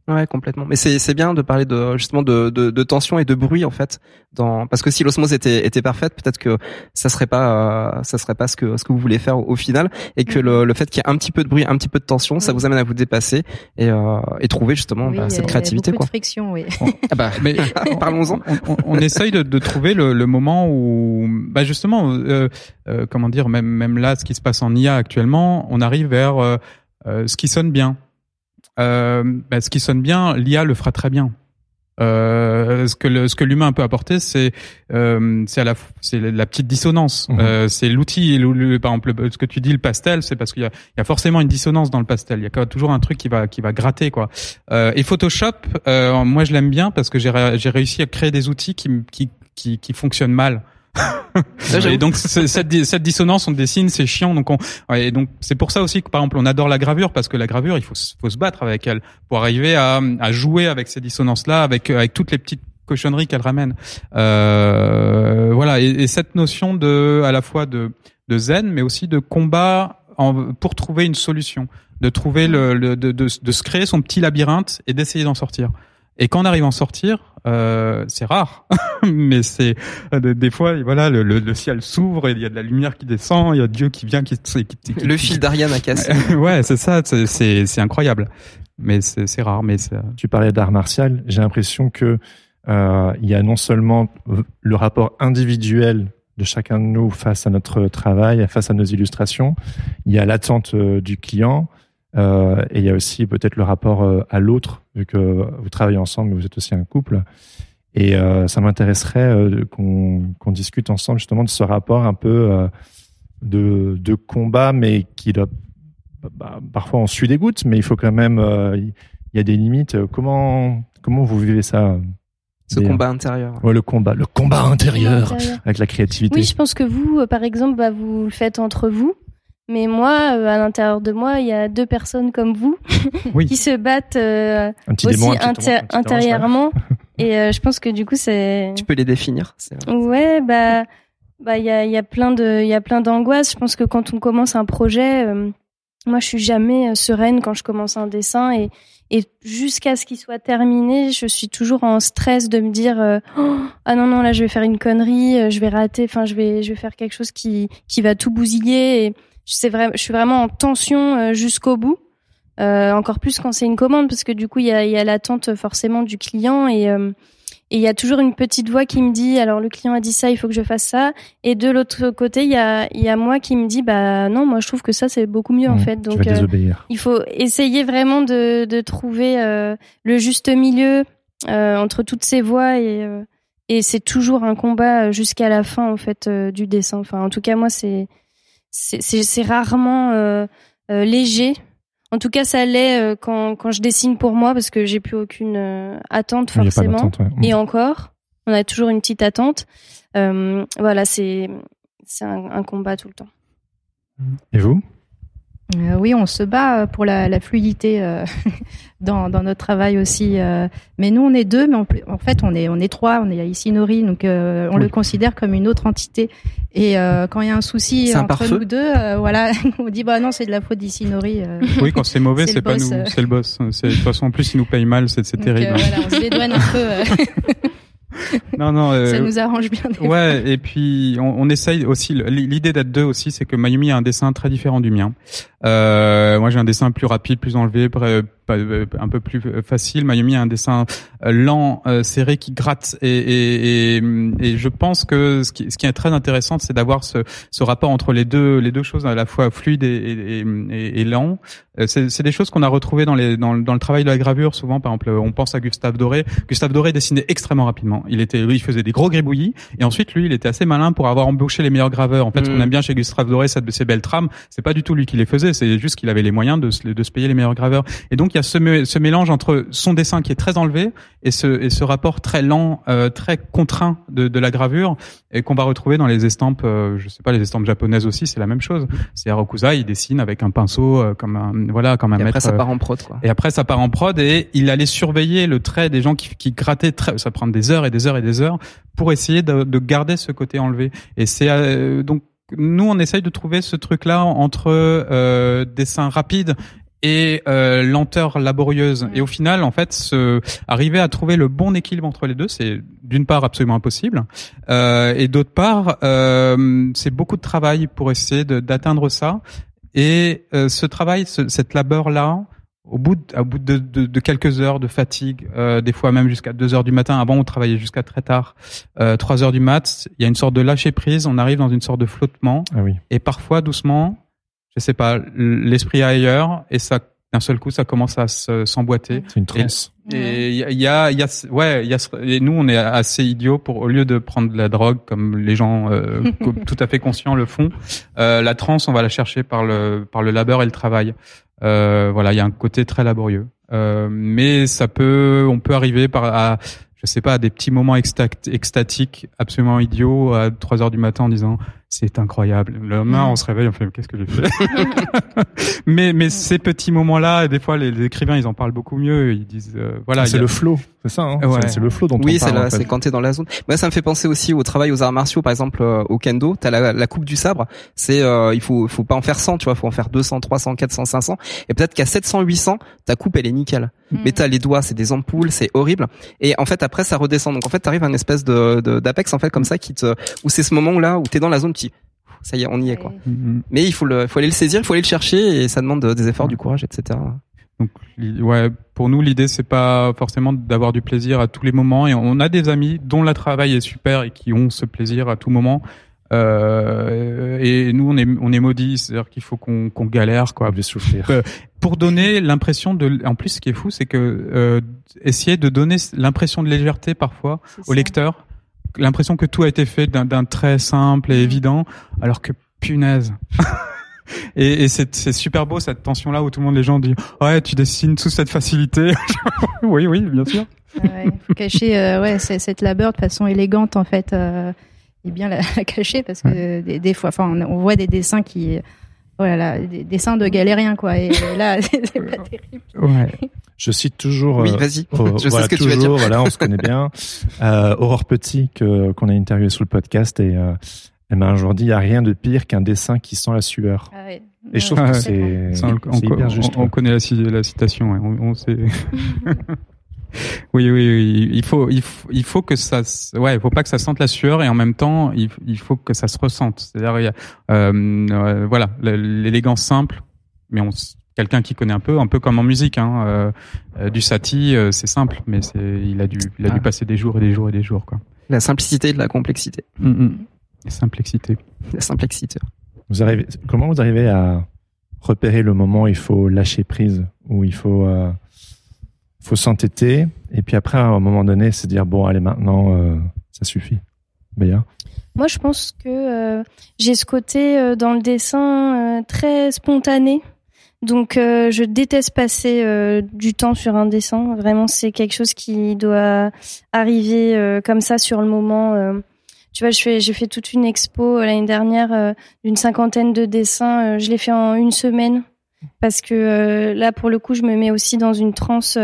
Ouais, complètement. Mais c'est c'est bien de parler de justement de, de, de tension et de bruit en fait dans parce que si l'osmose était était parfaite, peut-être que ça serait pas euh, ça serait pas ce que ce que vous voulez faire au, final et que le, le fait qu'il y ait un petit peu de bruit, un petit peu de tension, ça vous amène à vous dépasser et euh, et trouver justement bah, cette créativité quoi. De friction, oui. [LAUGHS] ah bah mais [LAUGHS] parlons-en. On, on, essaye de, de trouver le, le, moment où bah justement euh, euh, comment dire même même là ce qui se passe en IA actuellement, on arrive vers euh, ce qui sonne bien euh, bah, ce qui sonne bien, l'IA le fera très bien. Euh, ce que le, ce que l'humain peut apporter, c'est euh, c'est à la c'est la petite dissonance. Mhm. Euh, c'est l'outil. Par exemple, ce que tu dis le pastel, c'est parce qu'il y a, il y a forcément une dissonance dans le pastel. Il y a toujours un truc qui va qui va gratter quoi. Euh, et Photoshop, euh, moi je l'aime bien parce que j'ai j'ai réussi à créer des outils qui qui qui, qui fonctionnent mal et donc cette, dissonance, on dessine, c'est chiant. Donc on, et donc c'est pour ça aussi que par exemple on adore la gravure parce que la gravure, il faut, se battre avec elle pour arriver à, à jouer avec ces dissonances-là, avec avec toutes les petites cochonneries qu'elle ramène. Euh, voilà. Et, et, cette notion de à la fois de de zen, mais aussi de combat pour trouver une solution, de trouver le, le de, de, de se créer son petit labyrinthe et d'essayer d'en sortir. Et quand on arrive à en sortir, euh, c'est rare, [LAUGHS] mais c'est euh, des fois, voilà, le, le, ciel s'ouvre, il y a de la lumière qui descend, il y a Dieu qui vient, qui, qui, qui le fil d'Ariane a cassé. [LAUGHS] ouais, c'est ça, c'est c'est incroyable, mais c'est rare. Mais tu parlais d'art martial, j'ai l'impression que euh, il y a non seulement le rapport individuel de chacun de nous face à notre travail, face à nos illustrations, il y a l'attente euh, du client, euh, et il y a aussi peut-être le rapport euh, à l'autre, vu que vous travaillez ensemble, mais vous êtes aussi un couple. Et euh, ça m'intéresserait qu'on discute ensemble justement de ce rapport un peu de, de combat, mais qui doit bah, parfois on suit des gouttes, mais il faut quand même, il y a des limites. Comment comment vous vivez ça ce combat intérieur. Ouais, le combat, le combat intérieur, avec la créativité. Oui, je pense que vous, par exemple, bah, vous le faites entre vous. Mais moi, euh, à l'intérieur de moi, il y a deux personnes comme vous [LAUGHS] qui se battent euh, aussi intérieurement. [LAUGHS] et euh, je pense que du coup, c'est. Tu peux les définir. Ouais, bah, bah, il y a, y a plein de, il y a plein d'angoisses. Je pense que quand on commence un projet, moi, je suis jamais sereine quand je commence un dessin et et jusqu'à ce qu'il soit terminé, je suis toujours en stress de me dire oh, ah non non là je vais faire une connerie, je vais rater, enfin je vais je vais faire quelque chose qui qui va tout bousiller et je, suis vraiment en tension euh, jusqu'au bout. Euh, encore plus quand c'est une commande, parce que du coup, il y a, y a l'attente forcément du client et euh, et il y a toujours une petite voix qui me dit alors le client a dit ça, il faut que je fasse ça. Et de l'autre côté, il y a il y a moi qui me dit bah non, moi je trouve que ça c'est beaucoup mieux en fait. Donc euh, il faut essayer vraiment de de trouver le juste milieu entre toutes ces voix et et c'est toujours un combat jusqu'à la fin en fait du dessin. Enfin en tout cas moi c'est c'est rarement euh, euh, léger. En tout cas, ça l'est euh, quand, quand je dessine pour moi parce que j'ai plus aucune attente forcément. Et encore, on a toujours une petite attente. voilà, c'est c'est un, un, combat tout le temps. Et vous? Euh, oui, on se bat euh, pour la, la fluidité euh, [LAUGHS] dans, dans, notre travail aussi. mais nous, on est deux, mais en fait, on est on est trois. On est à Isinori, donc on le considère comme une autre entité. Et quand il y a un souci entre nous deux, voilà, [LAUGHS] on dit bah non, c'est de la faute d'Isinori. [LAUGHS] oui, quand c'est mauvais, c'est pas nous, c'est le boss. De toute façon, en plus, il nous paye mal, c'est terrible. voilà, on se dédouane un peu. non, non. Euh, ça nous arrange bien. ouais, et puis on, on essaye aussi. L'idée d'être deux aussi, c'est que Mayumi a un dessin très différent du mien. Euh, moi, j'ai un dessin plus rapide, plus enlevé, euh, un peu plus facile. Mayumi a un dessin euh, lent, serré, qui gratte. Et, et, et, et, je pense que ce qui, ce qui est très intéressant, c'est d'avoir ce, ce, rapport entre les deux, les deux choses, à la fois fluide et, et lent. C'est des choses qu'on a retrouvées dans, les, dans, dans, le travail de la gravure. Souvent, par exemple, on pense à Gustave Doré. Gustave Doré dessinait extrêmement rapidement. Il était, lui, il faisait des gros gribouillis. Et ensuite, lui, il était assez malin pour avoir embauché les meilleurs graveurs. En fait, ce qu'on mm. aime bien chez Gustave Doré, ces belles trames. C'est pas du tout lui qui les faisait c'est juste qu'il avait les moyens de se, de se payer les meilleurs graveurs. Et donc il y a ce, ce mélange entre son dessin qui est très enlevé et ce, et ce rapport très lent, euh, très contraint de, de la gravure et qu'on va retrouver dans les estampes, euh, je sais pas, les estampes japonaises aussi, c'est la même chose. C'est Harukusa, il dessine avec un pinceau euh, comme un voilà comme un et Après ça part en prod quoi. Et après ça part en prod et il allait surveiller le trait des gens qui, qui grattaient très, ça prend des heures et des heures et des heures pour essayer de, de garder ce côté enlevé. Et c'est donc nous, on essaye de trouver ce truc-là entre euh, dessin rapide et euh, lenteur laborieuse. Et au final, en fait, se, arriver à trouver le bon équilibre entre les deux, c'est d'une part absolument impossible, euh, et d'autre part, euh, c'est beaucoup de travail pour essayer d'atteindre ça. Et euh, ce travail, ce, cette labeur-là, au bout, de, au bout de, de, de, quelques heures de fatigue, euh, des fois même jusqu'à 2 heures du matin. Avant, on travaillait jusqu'à très tard, euh, 3 heures du mat. Il y a une sorte de lâcher prise. On arrive dans une sorte de flottement. Ah oui. Et parfois, doucement, je sais pas, l'esprit ailleurs et ça d'un seul coup, ça commence à s'emboîter. C'est une transe. Et il y a, il y a, ouais, il y a, et nous, on est assez idiots pour, au lieu de prendre de la drogue comme les gens euh, [LAUGHS] tout à fait conscients le font, euh, la transe, on va la chercher par le, par le labeur et le travail. Euh, voilà, il y a un côté très laborieux. Euh, mais ça peut, on peut arriver par à, je sais pas, à des petits moments extatiques absolument idiots à 3 heures du matin en disant c'est incroyable. Le lendemain, on se réveille, on fait qu'est-ce que j'ai fait [LAUGHS] Mais mais ces petits moments-là, des fois, les, écrivains, ils en parlent beaucoup mieux. Ils disent, euh, voilà, c'est le flow, c'est ça. Hein C'est le flow dont oui, on parle. Oui, c'est quand t'es dans la zone. Moi, ça me fait penser aussi au travail aux arts martiaux, par exemple euh, au kendo. T'as la, la coupe du sabre. C'est, euh, il faut, faut pas en faire 100, tu vois, faut en faire 200, 300, 400, 500. Et peut-être qu'à 700, 800, ta coupe, elle est nickel. Mm. Mais t'as les doigts, c'est des ampoules, c'est horrible. Et en fait, après, ça redescend. Donc en fait, t'arrives à une espèce de d'apex en fait comme ça qui te, où c'est ce moment là où t'es dans la zone ça y est, on y est quoi. Mm-hmm. Mais il faut le, faut aller le saisir, il faut aller le chercher et ça demande des efforts, du courage, etc. Donc ouais, pour nous l'idée c'est pas forcément d'avoir du plaisir à tous les moments et on a des amis dont le travail est super et qui ont ce plaisir à tout moment. Euh, et nous on est on est maudits, c'est-à-dire qu'il faut qu'on qu'on galère quoi, de souffrir. Euh, pour donner l'impression de, en plus ce qui est fou c'est que euh, essayer de donner l'impression de légèreté parfois au lecteur l'impression que tout a été fait d'un trait simple et mm. évident, alors que punaise. [LAUGHS] et, et c'est super beau cette tension là où tout le monde les gens disent ouais tu dessines sous cette facilité. [LAUGHS] oui oui bien sûr. Ouais, faut cacher euh, ouais cette labeur de façon élégante en fait euh, et bien la, [LAUGHS] cacher parce que des, des, fois enfin on, voit des dessins qui voilà des dessins de galériens quoi et là [LAUGHS] c'est pas terrible. Ouais. Je cite toujours. Oui, euh, vas-y. [LAUGHS] je sais ce que tu vas dire. Voilà, on se connaît bien. [LAUGHS] Euh, Aurore Petit, que qu'on a interviewé sur le podcast, et euh, elle m'a un jour dit il y a rien de pire qu'un dessin qui sent la sueur. Ah ouais. Et je trouve que c'est hyper juste. On, connaît la, la citation. Ouais. On, on sait. Oui, oui, oui, il faut, il faut, il faut que ça, ouais, il faut pas que ça sente la sueur et en même temps, il, il faut que ça se ressente. C'est-à-dire, euh, euh voilà, l'élégance simple, mais on, quelqu'un qui connaît un peu, un peu comme en musique. Hein, euh, du Satie, euh, c'est simple, mais c'est, il a dû, il a dû ah. passer des jours et des jours et des jours, quoi. La simplicité de la complexité. Mm, mm. La simplicité. La simplicité. Vous arrivez, comment vous arrivez à repérer le moment où il faut lâcher prise, où il faut, euh, faut s'entêter, et puis après, à un moment donné, se dire bon, allez, maintenant, euh, ça suffit. Béa? Moi, je pense que j'ai ce côté dans le dessin très spontané. Donc euh, je déteste passer euh, du temps sur un dessin. Vraiment, c'est quelque chose qui doit arriver euh, comme ça sur le moment. tu vois, j'ai fait toute une expo l'année dernière d'une cinquantaine de dessins. je l'ai fait en une semaine parce que là, pour le coup, je me mets aussi dans une transe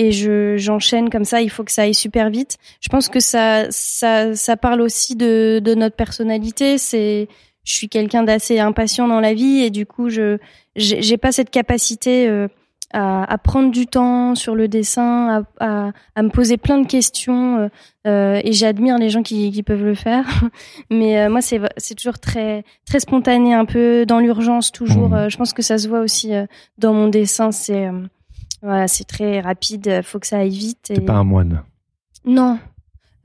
et je j'enchaîne comme ça. Il faut que ça aille super vite. Je pense que ça ça ça parle aussi de de notre personnalité. C'est je suis quelqu'un d'assez impatient dans la vie et du coup je j'ai pas cette capacité euh, à, à, prendre du temps sur le dessin, à, à, à me poser plein de questions euh, euh et j'admire les gens qui, qui, peuvent le faire. [LAUGHS] Mais euh, moi c'est c'est toujours très très spontané, un peu dans l'urgence toujours. Mmh. je pense que ça se voit aussi dans mon dessin. C'est voilà, c'est très rapide. Faut que ça aille vite. T'es pas un moine. Non,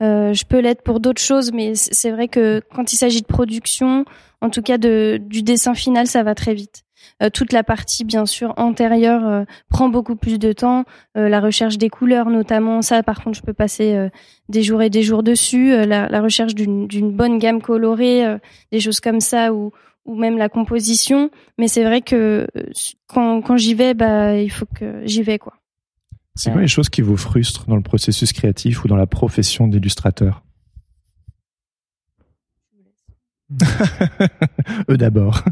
euh, je peux l'être pour d'autres choses, mais c'est vrai que quand il s'agit de production, en tout cas du dessin final, ça va très vite. Euh, toute la partie, bien sûr, antérieure euh, prend beaucoup plus de temps. Euh, la recherche des couleurs, notamment, ça, par contre, je peux passer des jours et des jours dessus. La, recherche d'une bonne gamme colorée, des choses comme ça, ou, même la composition. Mais c'est vrai que quand, quand j'y vais, bah, il faut que j'y vais, quoi. C'est quoi les choses qui vous frustrent dans le processus créatif ou dans la profession d'illustrateur? [LAUGHS] Eux d'abord.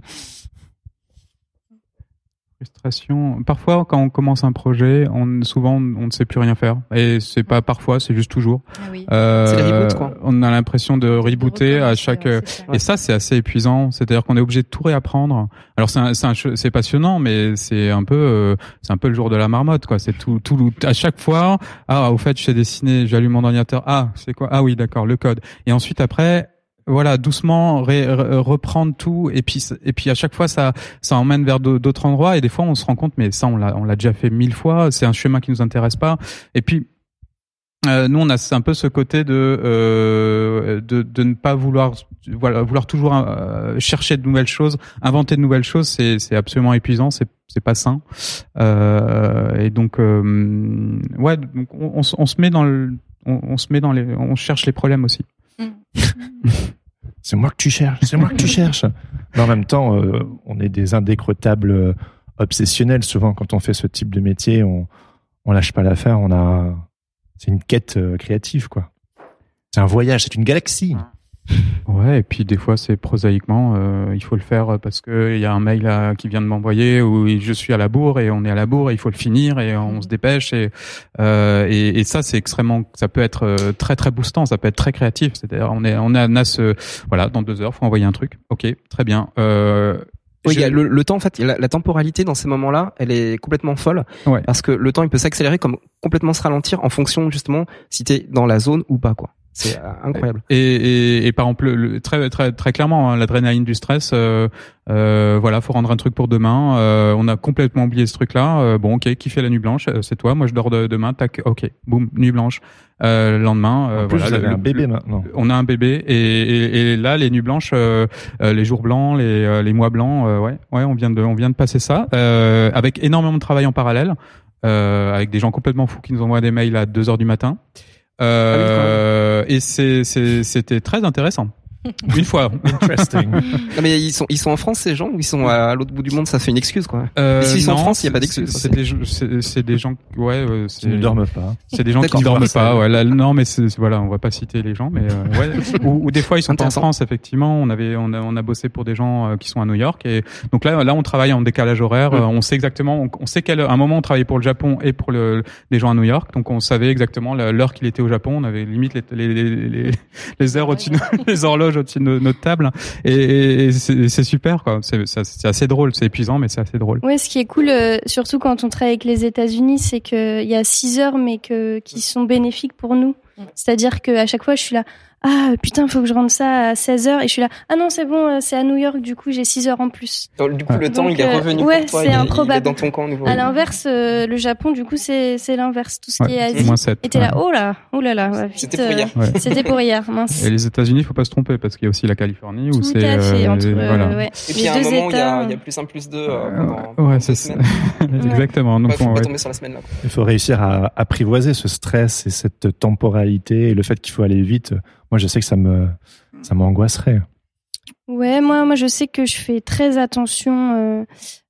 l'impression, parfois quand on commence un projet, on souvent on ne sait plus rien faire. Et c'est pas parfois, c'est juste toujours. Ah oui. Euh, C'est les reboots, quoi. On a l'impression de rebooter à chaque. ça. Et ça, c'est assez épuisant. C'est-à-dire qu'on est obligé de tout réapprendre. Alors c'est un- c'est un che- c'est passionnant, mais c'est un peu euh, c'est un peu le jour de la marmotte, quoi. C'est tout tout à chaque fois. Ah, au fait, je sais dessiner. J'allume mon ordinateur. Ah, c'est quoi? Ah oui, d'accord, le code. Et ensuite après. Voilà, doucement ré- re- reprendre tout et puis et puis à chaque fois ça ça emmène vers d'au- d'autres endroits et des fois on se rend compte mais ça on l'a on l'a déjà fait mille fois c'est un chemin qui nous intéresse pas et puis euh, nous, on a un peu ce côté de, euh, de de ne pas vouloir voilà vouloir toujours euh, chercher de nouvelles choses, inventer de nouvelles choses, c'est c'est absolument épuisant, c'est c'est pas sain. Euh, et donc euh, ouais, donc on, on, on se met dans le on se met dans les on cherche les problèmes aussi. [LAUGHS] C'est moi que tu cherches, c'est moi que tu cherches. Mais en même temps, euh, on est des indécrottables obsessionnels. Souvent, quand on fait ce type de métier, on, on lâche pas l'affaire. On a, c'est une quête euh, créative, quoi. C'est un voyage, c'est une galaxie. Ouais, et puis des fois c'est prosaïquement, euh, il faut le faire parce que il y a un mail là, qui vient de m'envoyer où je suis à la bourre et on est à la bourre, et il faut le finir et on se dépêche et euh, et, et ça c'est extrêmement, ça peut être euh, très très boostant, ça peut être très créatif. C'est-à-dire on est on a, on a ce voilà dans deux heures faut envoyer un truc, ok très bien. Euh, Oui, il y a le, le temps en fait, la, la temporalité dans ces moments-là, elle est complètement folle Ouais. parce que le temps il peut s'accélérer comme complètement se ralentir en fonction justement si t'es dans la zone ou pas quoi. C'est euh, incroyable. Et, et, et par exemple, le, très très très clairement, hein, l'adrénaline du stress. Euh, euh, voilà, faut rendre un truc pour demain. Euh, on a complètement oublié ce truc-là. Euh, bon, ok, qui fait la nuit blanche Euh, C'est toi. Moi, je dors de, demain. Tac, ok, boum, nuit blanche. Euh, le lendemain, euh, en plus, voilà, vous avez le- un bébé maintenant. on a un bébé et, et, et là les nuits blanches, les jours blancs, les, les mois blancs, euh, ouais, ouais, on vient de on vient de passer ça euh, avec énormément de travail en parallèle, euh, avec des gens complètement fous qui nous envoient des mails à 2 heures du matin. Euh, et c'était très intéressant. [LAUGHS] Une fois. Interesting. Non, mais ils sont ils sont en France ces gens ou ils sont à l'autre bout du monde? Ça fait une excuse quoi. Euh, s'ils sont en France, il y a pas d'excuse, C'est des gens- c'est des gens ouais euh, Qui ne dorment pas. c'est des gens qui ne dorment pas. Ouais, là, non, mais voilà, on va pas citer les gens, mais euh, ouais. [LAUGHS] ou, ou des fois ils sont pas en. France. Effectivement, on avait on a on a bossé pour des gens euh, qui sont à New York et donc là là on travaille en décalage horaire. On sait exactement, on, on sait qu'à un moment on travaillait pour le Japon et pour le les gens à New York, donc on savait exactement l'heure qu'il était au Japon. On avait limite les les les, les, les heures au-dessus, de- [LAUGHS] les horloges au-dessus de no- notre table et, c'est super quoi. C'est assez drôle, c'est épuisant mais c'est assez drôle. Ouais, ce qui est cool, euh, surtout quand on travaille avec les États-Unis, c'est qu'il y a 6 heures, mais que qui sont bénéfiques pour nous. C'est-à-dire que à chaque fois, je suis là, ah putain, faut que je rentre ça à 16 heures, et je suis là, ah non, c'est bon, euh, c'est à New York, du coup, j'ai 6 heures en plus. Donc, du coup le temps Donc, il est euh, revenu ouais, pour toi. c'est il est- il est improbable. dans ton camp à nouveau. À l'inverse, euh, le Japon, du coup, c'est c'est l'inverse. Tout ce qui est Asie. moins 7. Et t'es là, oh là, oh là là, vite, C'était pour hier. euh, Ouais. [LAUGHS] C'était pour hier, mince. Et les États-Unis, faut pas se tromper parce qu'il y a aussi la Californie où Tout c'est à fait, euh, entre euh, voilà. ouais, Et puis un moment il y a, États. il y a plus un plus deux. Euh, Euh, pendant- pendant [LAUGHS] ouais, deux c'est exactement. Donc faut on- pas tomber sur la semaine là. Il faut réussir à apprivoiser ce stress et cette temporalité et le fait qu'il faut aller vite. Moi, je sais que ça m'angoisserait. Ouais, moi, moi, je sais que je fais très attention. Euh,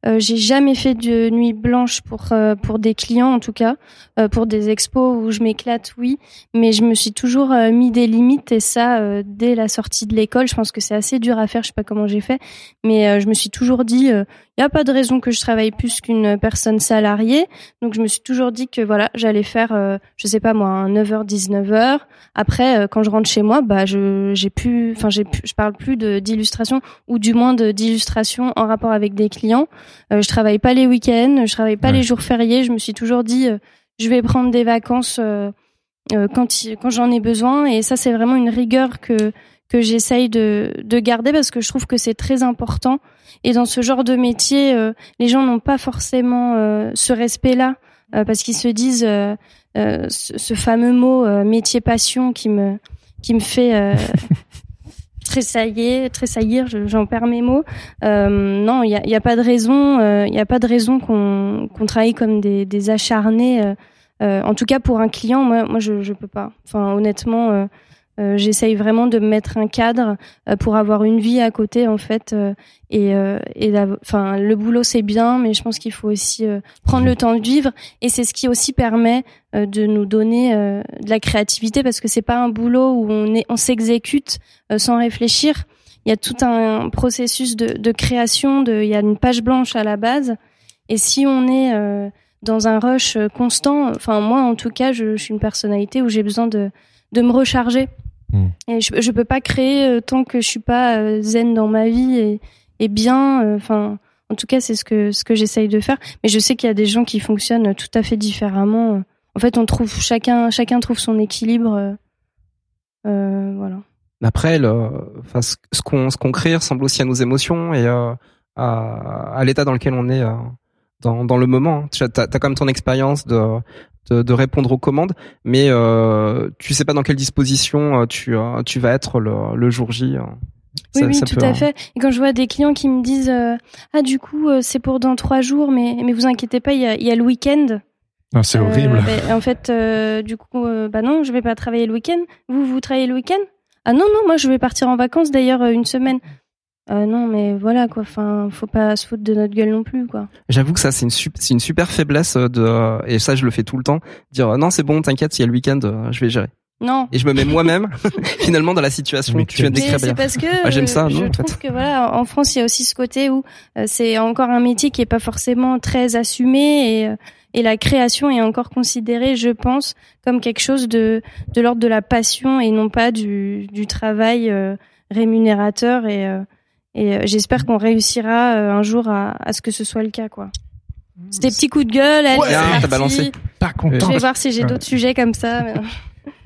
euh, j'ai jamais fait de nuit blanche pour euh, pour des clients, en tout cas, euh, pour des expos où je m'éclate, oui. Mais je me suis toujours euh, mis des limites et ça dès la sortie de l'école. Je pense que c'est assez dur à faire. Je sais pas comment j'ai fait, mais je me suis toujours dit, il y a pas de raison que je travaille plus qu'une personne salariée. Donc je me suis toujours dit que voilà, j'allais faire, je sais pas moi, un 9h 19h. Après, quand je rentre chez moi, bah je j'ai plus, enfin j'ai je parle plus de d'illustration ou du moins de d'illustration en rapport avec des clients. Euh, je travaille pas les week-ends, je travaille pas Ouais. les jours fériés. Je me suis toujours dit, euh, je vais prendre des vacances euh, euh, quand il- quand j'en ai besoin. Et ça, c'est vraiment une rigueur que que j'essaye de de garder parce que je trouve que c'est très important. Et dans ce genre de métier, euh, les gens n'ont pas forcément euh, ce respect-là euh, parce qu'ils se disent ce, ce fameux mot métier passion qui me qui me fait [LAUGHS] euh, tressaillir, tressaillir, je- j'en perds mes mots. Euh, non, il y a, a pas de raison, euh, il y a pas de raison qu'on travaille comme des, acharnés. euh, en tout cas, pour un client, moi, je, je peux pas. Enfin, honnêtement, euh, j'essaye vraiment de me mettre un cadre euh, pour avoir une vie à côté, en fait. euh, et, euh, et d'av- enfin, le boulot c'est bien, mais je pense qu'il faut aussi prendre le temps de vivre. Et c'est ce qui aussi permet de nous donner de la créativité, parce que c'est pas un boulot où on est, on s'exécute sans réfléchir. Il y a tout un processus de, de création. De, il y a une page blanche à la base. Et si on est dans un rush constant, enfin moi en tout cas, je, suis une personnalité où j'ai besoin de, de me recharger. Et je, je peux pas créer tant que je suis pas zen dans ma vie et, et bien. Enfin, en tout cas, c'est ce que ce que j'essaye de faire. Mais je sais qu'il y a des gens qui fonctionnent tout à fait différemment. En fait, on trouve chacun chacun trouve son équilibre. voilà. Après, le, enfin, ce qu'on ce qu'on crée ressemble aussi à nos émotions et à, à l'état dans lequel on est dans, dans le moment. Tu as, as quand même ton expérience de, de, de, répondre aux commandes, mais euh, tu sais pas dans quelle disposition tu tu vas être le, le jour J. Oui, oui, tout à fait. Et quand je vois des clients qui me disent ah du coup c'est pour dans trois jours, mais mais vous inquiétez pas, il y a, y a le week-end. Ah, c'est horrible. Ben, en fait, du coup, bah non, je vais pas travailler le week-end. Vous, vous travaillez le week-end? Ah non, non, moi je vais partir en vacances d'ailleurs euh, une semaine. Euh, non, mais voilà quoi. Enfin, faut pas se foutre de notre gueule non plus quoi. J'avoue que ça c'est une c'est une super faiblesse euh, de et ça je le fais tout le temps. Dire non c'est bon, t'inquiète, il y a le week-end, je vais gérer. Non. Et je me mets moi-même [LAUGHS] finalement dans la situation que tu viens de décrire. C'est parce que ah, j'aime ça. je trouve que voilà, en France il y a aussi ce côté où c'est encore un métier qui est pas forcément très assumé et et la création est encore considérée, je pense, comme quelque chose de de l'ordre de la passion et non pas du du travail euh, rémunérateur et euh, et euh, j'espère qu'on réussira un jour à, à ce que ce soit le cas quoi. C'était petits coups de gueule, elle. Ouais, balancé. Pas content. Je vais voir si j'ai d'autres sujets comme ça. Mais...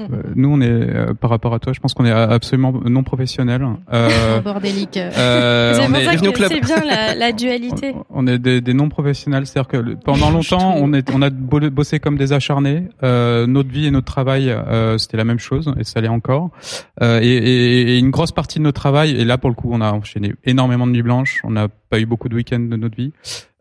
Euh, nous, on est euh, par rapport à toi, je pense qu'on est absolument non professionnel. Euh, [LAUGHS] bordélique. Euh, [LAUGHS] c'est pour ça que c'est bien la, la dualité. [LAUGHS] On, est des, des non professionnels, c'est-à-dire que pendant longtemps, on est, on a bossé comme des acharnés. Notre vie et notre travail, c'était la même chose, et ça l'est encore. Et, et, et, une grosse partie de notre travail, et là pour le coup, on a enchaîné énormément de nuits blanches. On n'a pas eu beaucoup de week-ends de notre vie.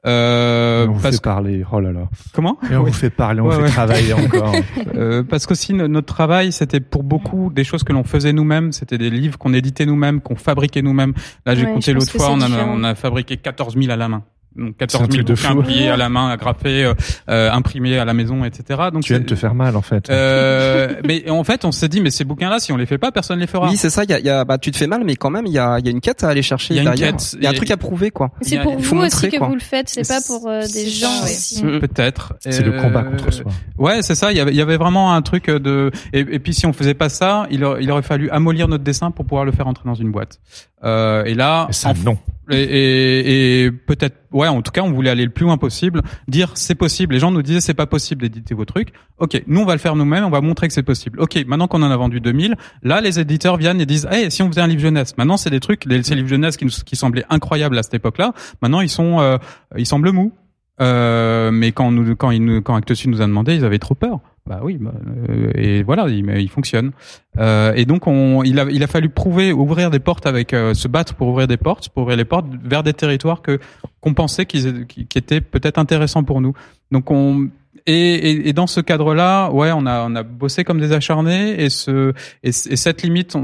Euh, on vous fait parler. Oh là là. Comment Et on vous fait parler, on vous fait travailler [LAUGHS] encore. Euh, parce qu'aussi notre travail, c'était pour beaucoup des choses que l'on faisait nous-mêmes. C'était des livres qu'on éditait nous-mêmes, qu'on fabriquait nous-mêmes. Là, j'ai compté l'autre fois, on a, on a fabriqué 14 000 à la main. Donc 14 000 bouquins pliés à la main, agrafés, euh, euh, imprimés à la maison, etc. Donc tu viens de te faire mal en fait. Euh, [LAUGHS] mais en fait, on s'est dit, mais ces bouquins-là, si on les fait pas, personne les fera. Oui, c'est ça. Il y a, y a, bah, tu te fais mal, mais quand même, il y a, y a une quête à aller chercher. Il y a une quête. Il y a un truc à prouver, quoi. C'est pour vous aussi que vous le faites. C'est pas pour euh, des gens aussi. Peut-être. C'est le combat contre soi. Ouais, c'est ça. Il y avait, y avait vraiment un truc de. Et, et, puis si on faisait pas ça, il, aurait, il aurait fallu amollir notre dessin pour pouvoir le faire entrer dans une boîte. Euh, et là, ça, non. Et, et, et peut-être, ouais, en tout cas, on voulait aller le plus loin possible, dire c'est possible. Les gens nous disaient c'est pas possible d'éditer vos trucs. Ok, nous on va le faire nous-mêmes, on va montrer que c'est possible. Ok, maintenant qu'on en a vendu 2000, là les éditeurs viennent et disent, hey, si on faisait un livre jeunesse. Maintenant c'est des trucs, les, ces livres jeunesse qui, nous, qui semblaient incroyables à cette époque-là. Maintenant ils sont, euh, ils semblent mous. Euh, mais quand nous, quand ils nous, quand Actes Sud nous a demandé, ils avaient trop peur. Bah oui, bah, euh, et voilà, il, il fonctionne. Euh, et donc, on, il a, il a fallu prouver, ouvrir des portes avec, euh, se battre pour ouvrir des portes, pour ouvrir les portes vers des territoires que qu'on pensait qu'ils, qui étaient peut-être intéressants pour nous. Donc, on, et, et, et, dans ce cadre-là, ouais, on a on a bossé comme des acharnés et ce et, et cette limite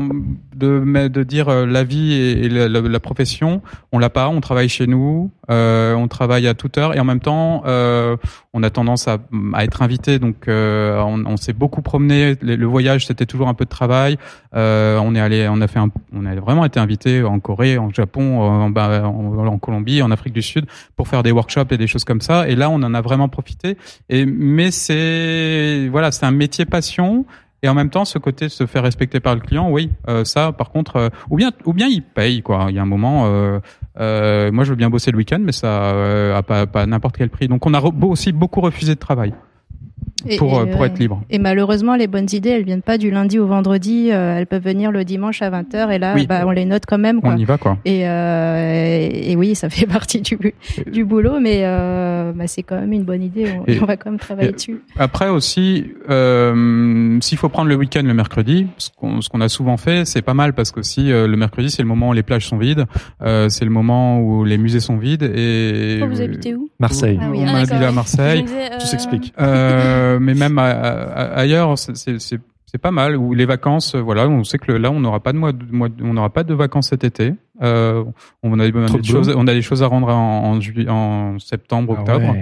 de de dire euh, la vie et, la, profession, on l'a pas. On travaille chez nous, euh, on travaille à toute heure et en même temps, euh, on a tendance à, à être invité. Donc, euh, on, on s'est beaucoup promené. Le, voyage, c'était toujours un peu de travail. Euh, on est allé, on a fait, un, on a vraiment été invité en Corée, en Japon, en, en, en Colombie, en Afrique du Sud pour faire des workshops et des choses comme ça. Et là, on en a vraiment profité. Et mais c'est voilà, c'est un métier passion. Et en même temps, ce côté de se faire respecter par le client, oui, euh, ça, par contre, euh, ou bien, ou bien il paye quoi. Il y a un moment, euh, moi, je veux bien bosser le week-end, mais ça, à pas, pas n'importe quel prix. Donc, on a aussi beaucoup refusé de travail pour, euh, pour être libre. Et malheureusement, les bonnes idées, elles viennent pas du lundi au vendredi. Euh, elles peuvent venir le dimanche à 20h. Et là, bah, on les note quand même. Quoi. On y va, quoi. Et, euh, et, oui, ça fait [LAUGHS] partie du, du boulot, mais euh, bah, c'est quand même une bonne idée. On, va quand même travailler dessus. Après aussi, euh, s'il faut prendre le week-end le mercredi, ce qu'on a souvent fait, c'est pas mal parce que si le mercredi, c'est le moment où les plages sont vides, c'est le moment où les musées sont vides. Et vous habitez où? Marseille. Ah, oui. on ah, à Marseille. Tout s'explique. Euh, [LAUGHS] mais même ailleurs, c'est pas mal. Ou les vacances, voilà, on sait que là, on n'aura pas de mois, on n'aura pas de vacances cet été. Euh, on a, des choses, on a des choses à rendre en, en, en septembre, ah octobre.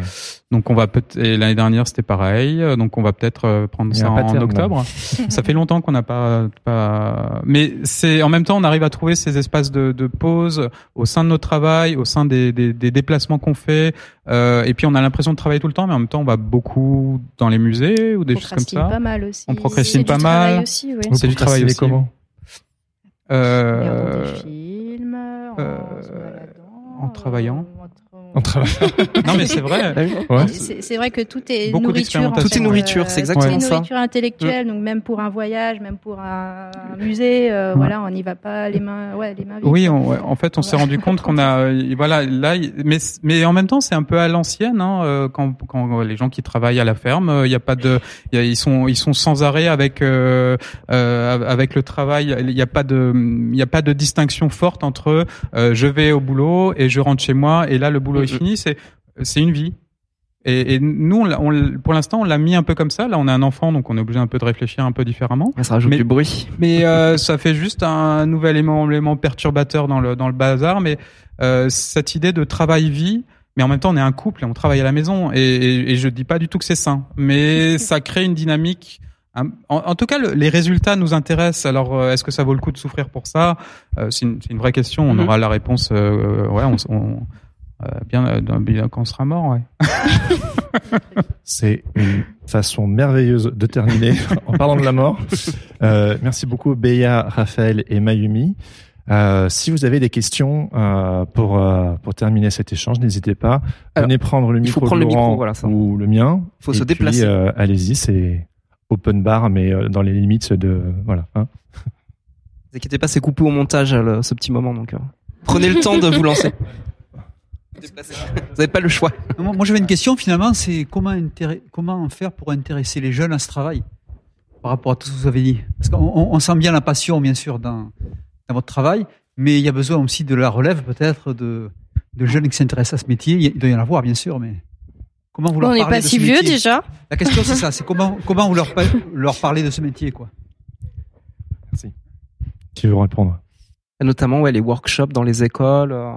Donc on va peut-être et l'année dernière c'était pareil. Donc on va peut-être euh, prendre ça en octobre. [LAUGHS] ça fait longtemps qu'on n'a pas, pas. Mais c'est en même temps on arrive à trouver ces espaces de, de pause au sein de notre travail, au sein des, des, des déplacements qu'on fait. Euh, et puis on a l'impression de travailler tout le temps, mais en même temps on va beaucoup dans les musées ou des choses comme ça. Pas mal aussi. On procrastine pas mal. Aussi, oui. C'est du travail aussi. Comment? Euh, euh, en travaillant. En travaillant. [LAUGHS] non mais c'est vrai. Ouais. C'est vrai que tout est Beaucoup nourriture. Tout est nourriture, c'est exactement ça. nourriture intellectuelle, donc même pour un voyage, même pour un, musée, euh, voilà, on n'y va pas les mains, ouais, les mains vides. Oui, en fait, on s'est rendu compte qu'on a, voilà, là, mais mais en même temps, c'est un peu à l'ancienne, hein, euh, quand quand les gens qui travaillent à la ferme, il n'y a pas de, y a, ils sont ils sont sans arrêt avec euh, euh, avec le travail. Il n'y a pas de il y a pas de distinction forte entre euh, je vais au boulot et je rentre chez moi et là le boulot est fini, c'est c'est une vie. Et, et nous, on, pour l'instant, on l'a mis un peu comme ça. Là, on a un enfant, donc on est obligé un peu de réfléchir un peu différemment. Ça rajoute du bruit. Mais euh, [LAUGHS] ça fait juste un nouvel élément, élément perturbateur dans le dans le bazar. Mais euh, cette idée de travail-vie, mais en même temps, on est un couple et on travaille à la maison. Et, et, et je dis pas du tout que c'est sain, mais [LAUGHS] ça crée une dynamique. En, tout cas, les résultats nous intéressent. Alors, euh, est-ce que ça vaut le coup de souffrir pour ça? Euh, C'est une, une, vraie question. On mm-hmm. aura la réponse. Euh, ouais, on, on euh, bien, euh, quand on sera mort, ouais. [LAUGHS] C'est une façon merveilleuse de terminer [LAUGHS] en parlant de la mort. Euh, merci beaucoup Béa, Raphaël et Mayumi. Euh, si vous avez des questions euh, pour pour terminer cet échange, n'hésitez pas. Venez prendre le micro, de Laurent ou le mien. Il faut se déplacer. Allez-y, c'est open bar, mais dans les limites de voilà. Hein. Ne vous inquiétez pas, c'est coupé au montage ce petit moment, donc prenez le temps de vous lancer. [LAUGHS] Vous n'avez pas le choix. Moi, j'avais une question finalement, c'est comment, comment faire pour intéresser les jeunes à ce travail par rapport à tout ce que vous avez dit? Parce qu'on on sent bien la passion, bien sûr, dans, dans votre travail, mais il y a besoin aussi de la relève, peut-être, de, de jeunes qui s'intéressent à ce métier. Il doit y en avoir, bien sûr, mais comment vous leur on parlez On n'est pas si vieux déjà. La question, c'est ça c'est comment, comment vous leur, leur parlez de ce métier, quoi? Merci. Qui veut répondre? Notamment, ouais, les workshops dans les écoles. Euh,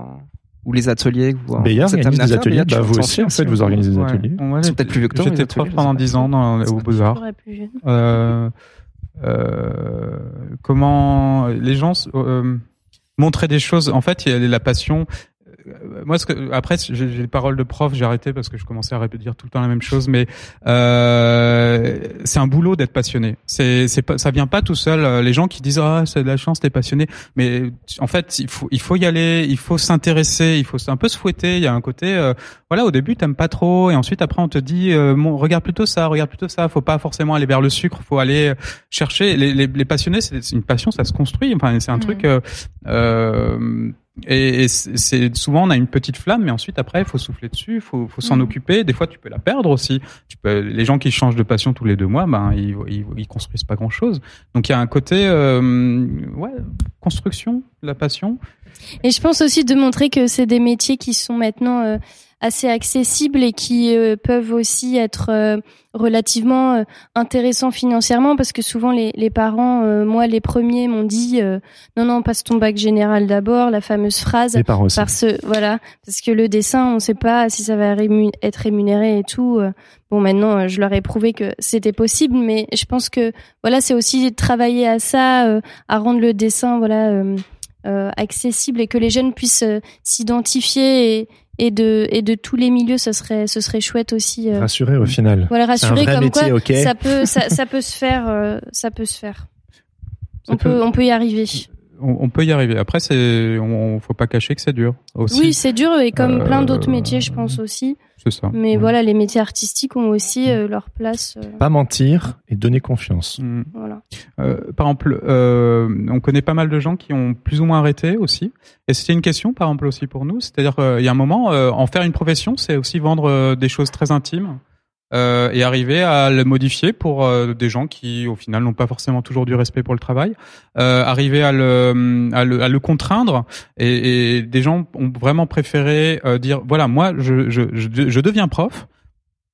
ou les ateliers que vous Béa organise des ateliers. Bah, vous aussi, en fait, vous organisez des ateliers. c'est peut-être plus vieux que toi. J'étais prof pendant 10 ans dans, au Beaux-Arts. Euh, euh, comment les gens euh, montraient des choses. En fait, il y a la passion. Euh, moi, ce que, après, j'ai les paroles de prof, j'ai arrêté parce que je commençais à répéter tout le temps la même chose. Mais euh, c'est un boulot d'être passionné. C'est, c'est pas, ça vient pas tout seul. Les gens qui disent ah c'est de la chance, t'es passionné. Mais en fait, il faut, il faut y aller, il faut s'intéresser, il faut un peu se fouetter. Il y a un côté, euh, voilà, au début t'aimes pas trop, et ensuite après on te dit euh, regarde plutôt ça, regarde plutôt ça. Faut pas forcément aller vers le sucre, faut aller chercher. Les, les, les passionnés, c'est une passion, ça se construit. Enfin, c'est un mmh. truc. Euh, et, c'est souvent on a une petite flamme, mais ensuite après il faut souffler dessus, il faut, faut s'en mm. occuper. Des fois tu peux la perdre aussi. Tu peux, les gens qui changent de passion tous les deux mois, ben ils, ils, construisent pas grand chose. Donc il y a un côté euh, ouais construction la passion. Et je pense aussi de montrer que c'est des métiers qui sont maintenant euh, assez accessibles et qui euh, peuvent aussi être euh, relativement euh, intéressants financièrement parce que souvent les, les parents, moi les premiers m'ont dit non non passe ton bac général d'abord, la fameuse phrase les parents aussi. parce voilà parce que le dessin on sait pas si ça va être rémunéré et tout. Bon maintenant je leur ai prouvé que c'était possible mais je pense que voilà c'est aussi travailler à ça, à rendre le dessin voilà accessible et que les jeunes puissent s'identifier et et de et de tous les milieux ce serait ce serait chouette aussi euh, rassurer au final. voilà rassurer comme quoi ça peut ça, ça, peut se faire euh, ça peut se faire. On peut, on peut y arriver on, peut y arriver après c'est on, faut pas cacher que c'est dur aussi oui c'est dur et comme plein d'autres métiers je pense aussi ça. Mais voilà, les métiers artistiques ont aussi euh, leur place. Euh. Pas mentir et donner confiance. Mm. Voilà. Euh, par exemple, euh, on connaît pas mal de gens qui ont plus ou moins arrêté aussi. Et c'était une question, par exemple, aussi pour nous? C'est-à-dire qu'il y a un moment, en faire une profession, c'est aussi vendre des choses très intimes euh, et arriver à le modifier pour euh, des gens qui, au final, n'ont pas forcément toujours du respect pour le travail. Euh, arriver à le, à le, à le contraindre et, et, des gens ont vraiment préféré euh, dire voilà, moi, je, je, je, je deviens prof.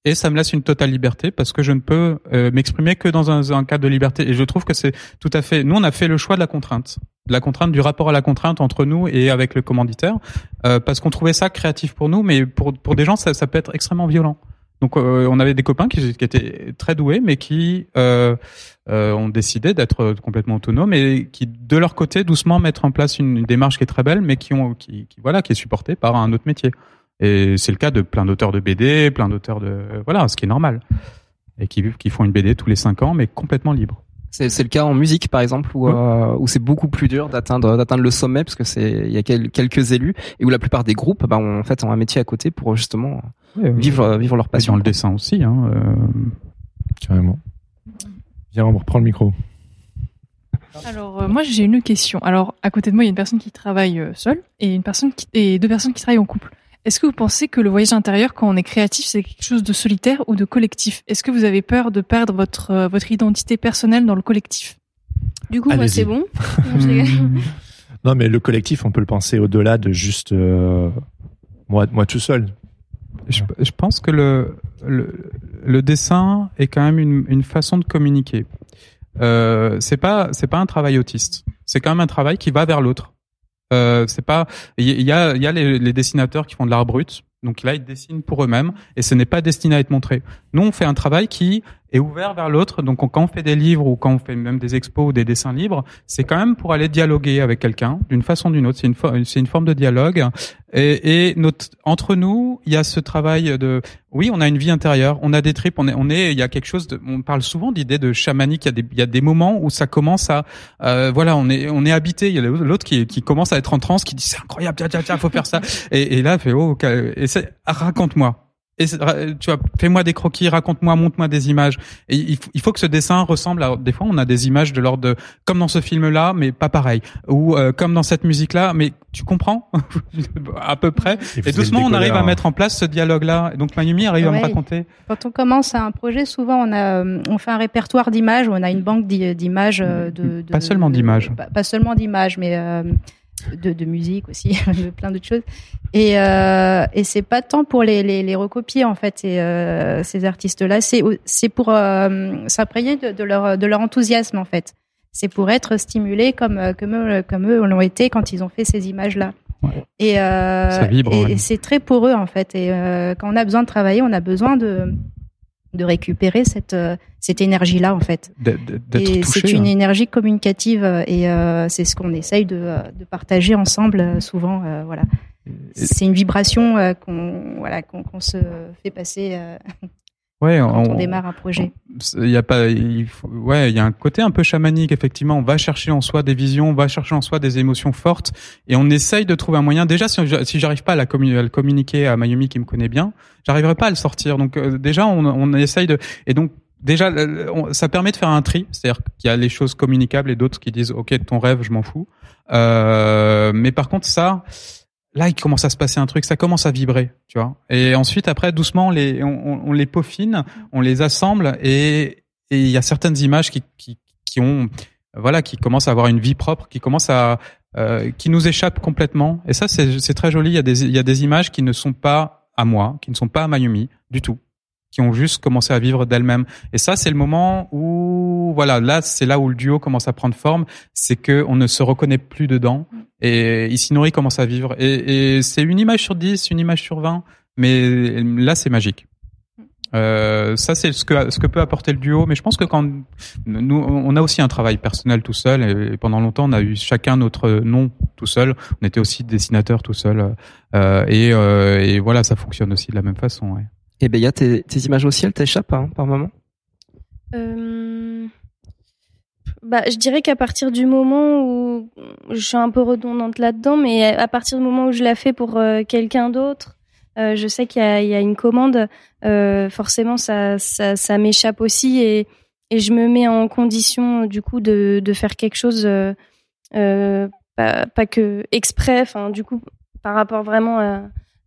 et ça me laisse une totale liberté parce que je ne peux euh, m'exprimer que dans un, un, cadre de liberté. Et je trouve que c'est tout à fait. Nous, on a fait le choix de la contrainte, de la contrainte du rapport à la contrainte entre nous et avec le commanditaire, euh, parce qu'on trouvait ça créatif pour nous, mais pour pour des gens, ça, ça peut être extrêmement violent. Donc, euh, on avait des copains qui, étaient très doués, mais qui euh, euh, ont décidé d'être complètement autonomes et qui, de leur côté, doucement mettre en place une, démarche qui est très belle, mais qui ont, qui, qui voilà, qui est supportée par un autre métier. Et c'est le cas de plein d'auteurs de BD, plein d'auteurs de voilà, ce qui est normal, et qui qui font une BD tous les cinq ans, mais complètement libre. C'est le cas en musique par exemple où, euh, où c'est beaucoup plus dur d'atteindre d'atteindre le sommet parce que c'est il y a quelques élus et où la plupart des groupes bah, ont, en fait ont un métier à côté pour justement vivre vivre leur passion. Dans le dessin aussi hein. Euh... Carrément. Viens, on reprend le micro. Alors euh, moi j'ai une question. Alors à côté de moi il y a une personne qui travaille seule et une personne qui, et deux personnes qui travaillent en couple. Est-ce que vous pensez que le voyage intérieur, quand on est créatif, c'est quelque chose de solitaire ou de collectif? Est-ce que vous avez peur de perdre votre euh, votre identité personnelle dans le collectif? Du coup, moi, c'est bon. [LAUGHS] [LAUGHS] non, mais le collectif, on peut le penser au-delà de juste euh, moi, moi tout seul. Je, je pense que le, le, le dessin est quand même une, une façon de communiquer. Euh, c'est pas c'est pas un travail autiste. C'est quand même un travail qui va vers l'autre. Euh, c'est pas il y a il y a les, les, dessinateurs qui font de l'art brut. Donc là ils dessinent pour eux-mêmes. Et ce n'est pas destiné à être montré. Nous on fait un travail qui est ouvert vers l'autre. Donc quand on fait des livres ou quand on fait même des expos ou des dessins libres c'est quand même pour aller dialoguer avec quelqu'un d'une façon ou d'une autre. C'est une une forme de dialogue. Et, et notre, entre nous il y a ce travail de oui on a une vie intérieure on a des tripes on est on est il y a quelque chose de on parle souvent d'idée de chamanique il y a des il y a des moments où ça commence à euh, voilà on est on est habité. Il y a l'autre qui qui commence à être en transe qui dit c'est incroyable tiens tiens tiens faut faire ça. Et, et là fait oh et raconte-moi et tu vois, fais-moi des croquis, raconte-moi, montre-moi des images. Et il, faut que ce dessin ressemble à. Des fois, on a des images de l'ordre de comme dans ce film-là, mais pas pareil, ou euh, comme dans cette musique-là, mais tu comprends [LAUGHS] à peu près. Et, doucement, on arrive à mettre en place ce dialogue-là. Donc Mayumi arrive à me raconter. Quand on commence un projet, souvent on a, on fait un répertoire d'images, on a une banque d'images euh, de, de, Pas seulement d'images. Pas, pas, seulement d'images, mais euh, de, de, musique aussi, [LAUGHS] de plein d'autres choses. Et, euh, et c'est pas tant pour les, les, les recopier en fait ces, euh, ces artistes-là, c'est c'est pour euh, s'imprégner de, de, leur de leur enthousiasme en fait. C'est pour être stimulé comme euh, comme eux, comme eux l'ont été quand ils ont fait ces images-là. Ouais. Et, euh, vibre, et, ouais. et c'est très pour eux en fait. Et quand on a besoin de travailler, on a besoin de de récupérer cette euh, cette énergie là en fait. Et c'est une hein. énergie communicative et euh, c'est ce qu'on essaye de, de partager ensemble euh, souvent. Euh, voilà, c'est une vibration euh, qu'on voilà qu'on qu se fait passer. Ouais, quand on, on, démarre un projet. Il y a pas, il faut, ouais, il y a un côté un peu chamanique effectivement. On va chercher en soi des visions, on va chercher en soi des émotions fortes, et on essaye de trouver un moyen. Déjà, si, si j'arrive pas à, la à le communiquer à Mayumi qui me connaît bien, j'arriverai pas à le sortir. Donc euh, déjà, on, on essaye de, et donc déjà, ça permet de faire un tri, c'est-à-dire qu'il y a les choses communicables et d'autres qui disent, ok, ton rêve, je m'en fous. Euh, mais par contre, ça là il commence à se passer un truc, ça commence à vibrer, tu vois. Et ensuite après doucement on les on, on les peaufine, on les assemble et et il y a certaines images qui qui qui ont voilà qui commencent à avoir une vie propre, qui commencent à euh, qui nous échappent complètement. Et ça c'est c'est très joli. Il y a des il y a des images qui ne sont pas à moi, qui ne sont pas à Mayumi du tout qui ont juste commencé à vivre d'elles-mêmes. Et ça, c'est le moment où, voilà, là, c'est là où le duo commence à prendre forme, c'est que on ne se reconnaît plus dedans. Et Isinori commence à vivre. Et, c'est une image sur 10, une image sur 20, mais là, c'est magique. Euh, ça c'est ce que ce que peut apporter le duo, mais je pense que quand nous on a aussi un travail personnel tout seul et pendant longtemps on a eu chacun notre nom tout seul. On était aussi dessinateur tout seul euh, et, euh, et voilà ça fonctionne aussi de la même façon. Et ben, il y a tes, tes, images aussi, elles t'échappent hein, par moment. Euh... bah, Je dirais qu'à partir du moment où je suis un peu redondante là-dedans, mais à partir du moment où je la fais pour euh, quelqu'un d'autre, euh, je sais qu'il y, a une commande, forcément ça, ça, m'échappe aussi et, et je me mets en condition du coup de, de faire quelque chose, pas, pas que exprès, enfin du coup par rapport vraiment à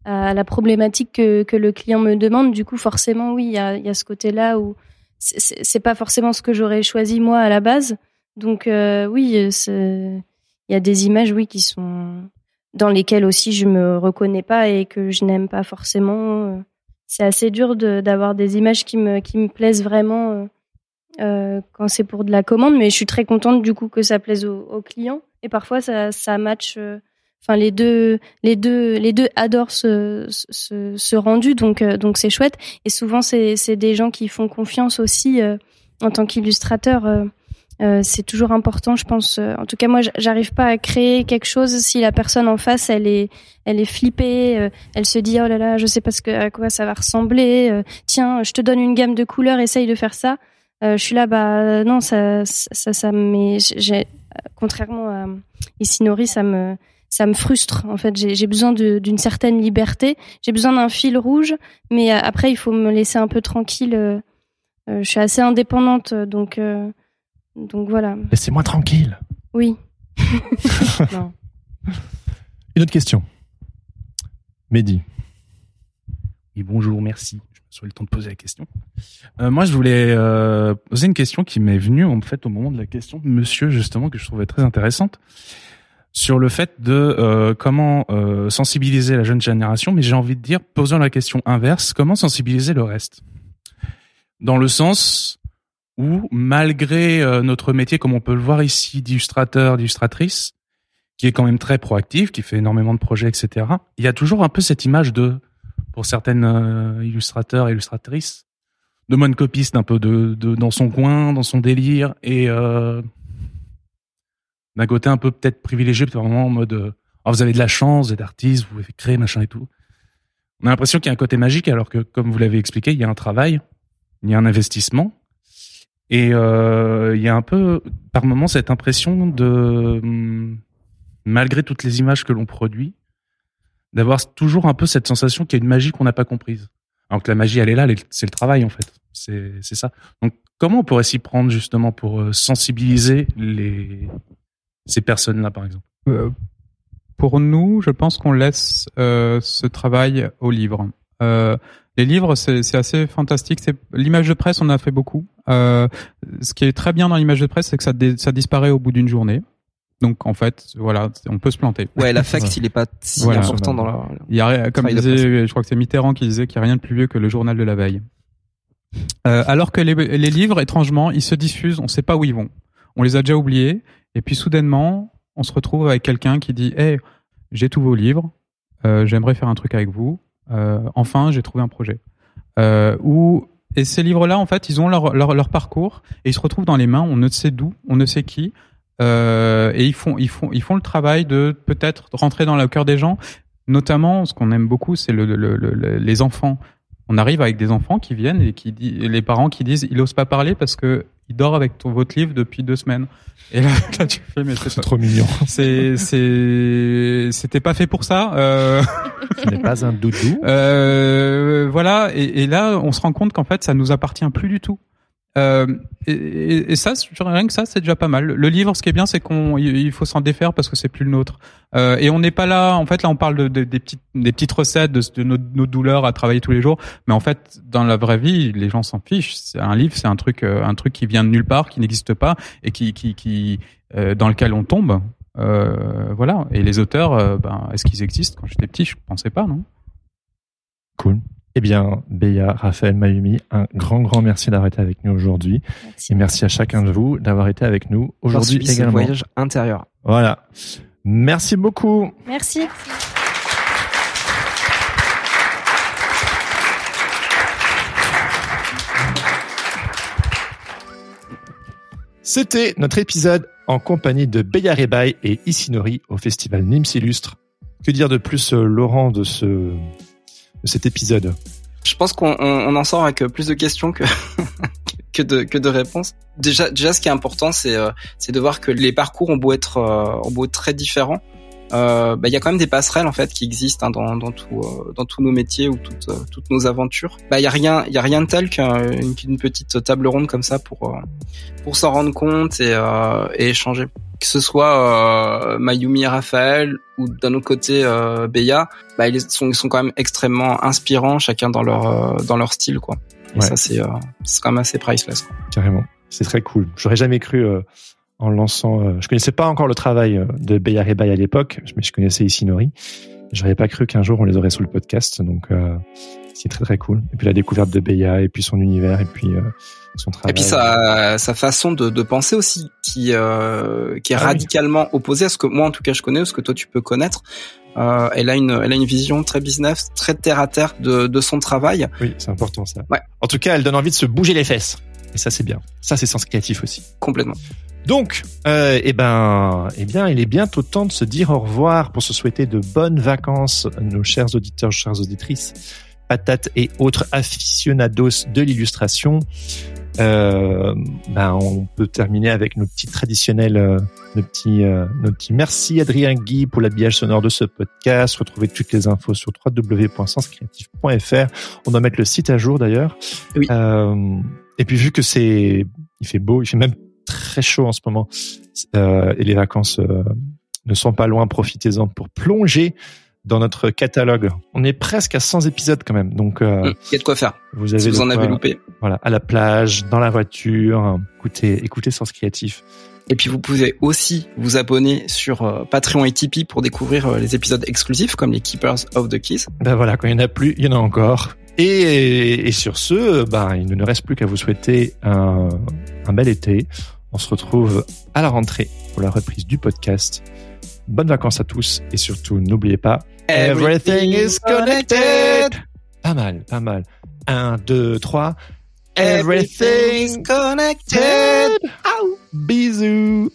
à la problématique que, le client me demande. Du coup, forcément, oui, il y a, ce côté-là où c'est pas forcément ce que j'aurais choisi moi à la base. Donc euh, oui, il y a des images, oui, qui sont dans lesquelles aussi je me reconnais pas et que je n'aime pas forcément. c'est assez dur d'avoir des images qui me, qui me plaisent vraiment euh, quand c'est pour de la commande, mais je suis très contente du coup que ça plaise aux, clients. Et parfois, ça, ça match. Enfin, les deux, les deux, les deux adorent ce, ce, rendu, donc donc c'est chouette. Et souvent, c'est c'est des gens qui font confiance aussi en tant qu'illustrateur. Euh, c'est toujours important, je pense. Euh, en tout cas, moi, j'arrive pas à créer quelque chose si la personne en face, elle est, elle est flippée, euh, elle se dit oh là là, je sais pas ce à quoi ça va ressembler. tiens, je te donne une gamme de couleurs, essaye de faire ça. je suis là, bah non, ça, ça, ça, mais j'ai, contrairement à Isinori, ça me, ça me frustre. En fait, j'ai besoin d'une certaine liberté. J'ai besoin d'un fil rouge, mais après, il faut me laisser un peu tranquille. je suis assez indépendante, donc. Donc voilà. Laissez-moi tranquille. Oui. [LAUGHS] Une autre question. Mehdi. Oui, bonjour, merci. Je me suis le temps de poser la question. Euh, moi, je voulais euh, poser une question qui m'est venue en fait au moment de la question de monsieur, justement, que je trouvais très intéressante, sur le fait de euh, comment sensibiliser la jeune génération, mais j'ai envie de dire, posant la question inverse, comment sensibiliser le reste? Dans le sens, où, malgré euh, notre métier, comme on peut le voir ici, d'illustrateur, d'illustratrice, qui est quand même très proactif, qui fait énormément de projets, etc., il y a toujours un peu cette image de, pour certaines euh, illustrateurs et illustratrices, de moine copiste, un peu de, de, dans son coin, dans son délire, et euh, d'un côté un peu peut-être privilégié, peut-être vraiment en mode, euh, oh, vous avez de la chance, vous êtes artiste, vous pouvez créer, machin et tout. On a l'impression qu'il y a un côté magique, alors que, comme vous l'avez expliqué, il y a un travail, il y a un investissement, et euh, il y a un peu, par moment, cette impression de, malgré toutes les images que l'on produit, d'avoir toujours un peu cette sensation qu'il y a une magie qu'on n'a pas comprise. Alors que la magie, elle est là, c'est le travail en fait. C'est ça. Donc, comment on pourrait s'y prendre justement pour euh, sensibiliser les ces personnes-là, par exemple euh, Pour nous, je pense qu'on laisse ce travail au livre. Les livres, c'est assez fantastique. L'image de presse, on a fait beaucoup. Euh, ce qui est très bien dans l'image de presse, c'est que ça, ça disparaît au bout d'une journée. Donc en fait, voilà, on peut se planter. Ouais, l'affect, [LAUGHS] il est pas si important dans la. Il y a, comme disait, je crois que c'est Mitterrand qui disait qu'il n'y a rien de plus vieux que le journal de la veille. Euh, alors que les, les, livres, étrangement, ils se diffusent, on ne sait pas où ils vont. On les a déjà oubliés, et puis soudainement, on se retrouve avec quelqu'un qui dit, hey, j'ai tous vos livres, euh, j'aimerais faire un truc avec vous. Euh, enfin, j'ai trouvé un projet. Euh, et ces livres-là, en fait, ils ont leur, leur, parcours et ils se retrouvent dans les mains. On ne sait d'où, on ne sait qui, euh, et ils font, ils font, ils font le travail de peut-être rentrer dans le cœur des gens. Notamment, ce qu'on aime beaucoup, c'est le, le, les enfants. On arrive avec des enfants qui viennent et qui disent, les parents qui disent, il n'ose pas parler parce que il dort avec ton, votre livre depuis deux semaines. Et là, [LAUGHS] tu fais, mais c'est trop mignon. C'est, c'est, c'était pas fait pour ça. Euh... [LAUGHS] Ce n'est pas un doudou. Euh, voilà. Et, et, là, on se rend compte qu'en fait, ça nous appartient plus du tout. Euh, et, ça, rien que ça, c'est déjà pas mal. Le livre, ce qui est bien, c'est qu'on il faut s'en défaire parce que c'est plus le nôtre. Euh, et on n'est pas là. En fait, là, on parle de, de, des petites des petites recettes, de, nos, douleurs à travailler tous les jours. Mais en fait, dans la vraie vie, les gens s'en fichent. Un livre, c'est un truc, euh, un truc qui vient de nulle part, qui n'existe pas et qui qui, qui dans lequel on tombe. Voilà. Et les auteurs, ben, est-ce qu'ils existent? Quand j'étais petit, je pensais pas, non? Cool. Eh bien, Béa, Raphaël, Mayumi, un grand, grand merci d'avoir été avec nous aujourd'hui. Et merci à chacun de vous d'avoir été avec nous aujourd'hui également. voyage intérieur. Voilà. Merci beaucoup. Merci. C'était notre épisode en compagnie de Beya Rebaï et Isinori au festival Nims Illustre. Que dire de plus, euh, Laurent, de ce cet épisode Je pense qu'on en sort avec plus de questions [LAUGHS] que que de que de réponses. Déjà, déjà, ce qui est important, c'est euh, de voir que les parcours ont beau être euh, ont beau être très différents. Euh, bah, il y a quand même des passerelles en fait qui existent hein, dans dans tout dans tous nos métiers ou toutes toutes nos aventures. Bah il y a rien y a rien de tel qu'une petite table ronde comme ça pour pour s'en rendre compte et échanger que ce soit euh, Mayumi et Raphaël ou d'un autre côté euh, Beya, bah, ils sont, ils sont quand même extrêmement inspirants, chacun dans leur euh, dans leur style, quoi. Et ça c'est euh, c'est quand même assez priceless. Quoi. Carrément, c'est très cool. J'aurais jamais cru en lançant. je connaissais pas encore le travail de Beya Rebai à l'époque, mais je connaissais Isinori. j'aurais pas cru qu'un jour on les aurait sur le podcast, donc euh, c'est très très cool. Et puis la découverte de Beya, et puis son univers, et puis euh, son travail. Et puis sa, sa façon de, de penser aussi, qui, euh, qui est Ah oui. radicalement opposée à ce que moi en tout cas je connais, ou ce que toi tu peux connaître. Euh, elle a une, elle a une vision très business, très terre à terre de, de son travail. Oui, c'est important ça. Ouais. En tout cas, elle donne envie de se bouger les fesses. Et ça, c'est bien. Ça, c'est sens créatif aussi. Complètement. Donc, euh, eh ben, eh bien, il est bientôt temps de se dire au revoir pour se souhaiter de bonnes vacances, nos chers auditeurs, chères auditrices, patates et autres aficionados de l'illustration. Euh, ben, on peut terminer avec nos petits traditionnels, euh, nos petits, euh, nos petits merci Adrien Guy pour l'habillage sonore de ce podcast. Retrouvez toutes les infos sur www.senscreatif.fr. On doit mettre le site à jour d'ailleurs. Oui. Euh, et puis vu que c'est, il fait beau, il fait même très chaud en ce moment euh, et les vacances euh, ne sont pas loin. Profitez-en pour plonger dans notre catalogue. On est presque à 100 épisodes quand même, donc euh, Mm, Il y a de quoi faire. vous avez Si vous en quoi- avez loupé. voilà, à la plage, dans la voiture. Écoutez, écoutez Sens Créatif. Et puis vous pouvez aussi vous abonner sur Patreon et Tipeee pour découvrir les épisodes exclusifs comme les Keepers of the Keys. Ben voilà, quand il n'y en a plus, il y en a encore. Et, et sur ce, ben, il ne nous reste plus qu'à vous souhaiter un, un bel été. On se retrouve à la rentrée pour la reprise du podcast. Bonnes vacances à tous et surtout, n'oubliez pas, Everything is connected. Pas mal, pas mal. Un, deux, trois. Everything connected. Bisous.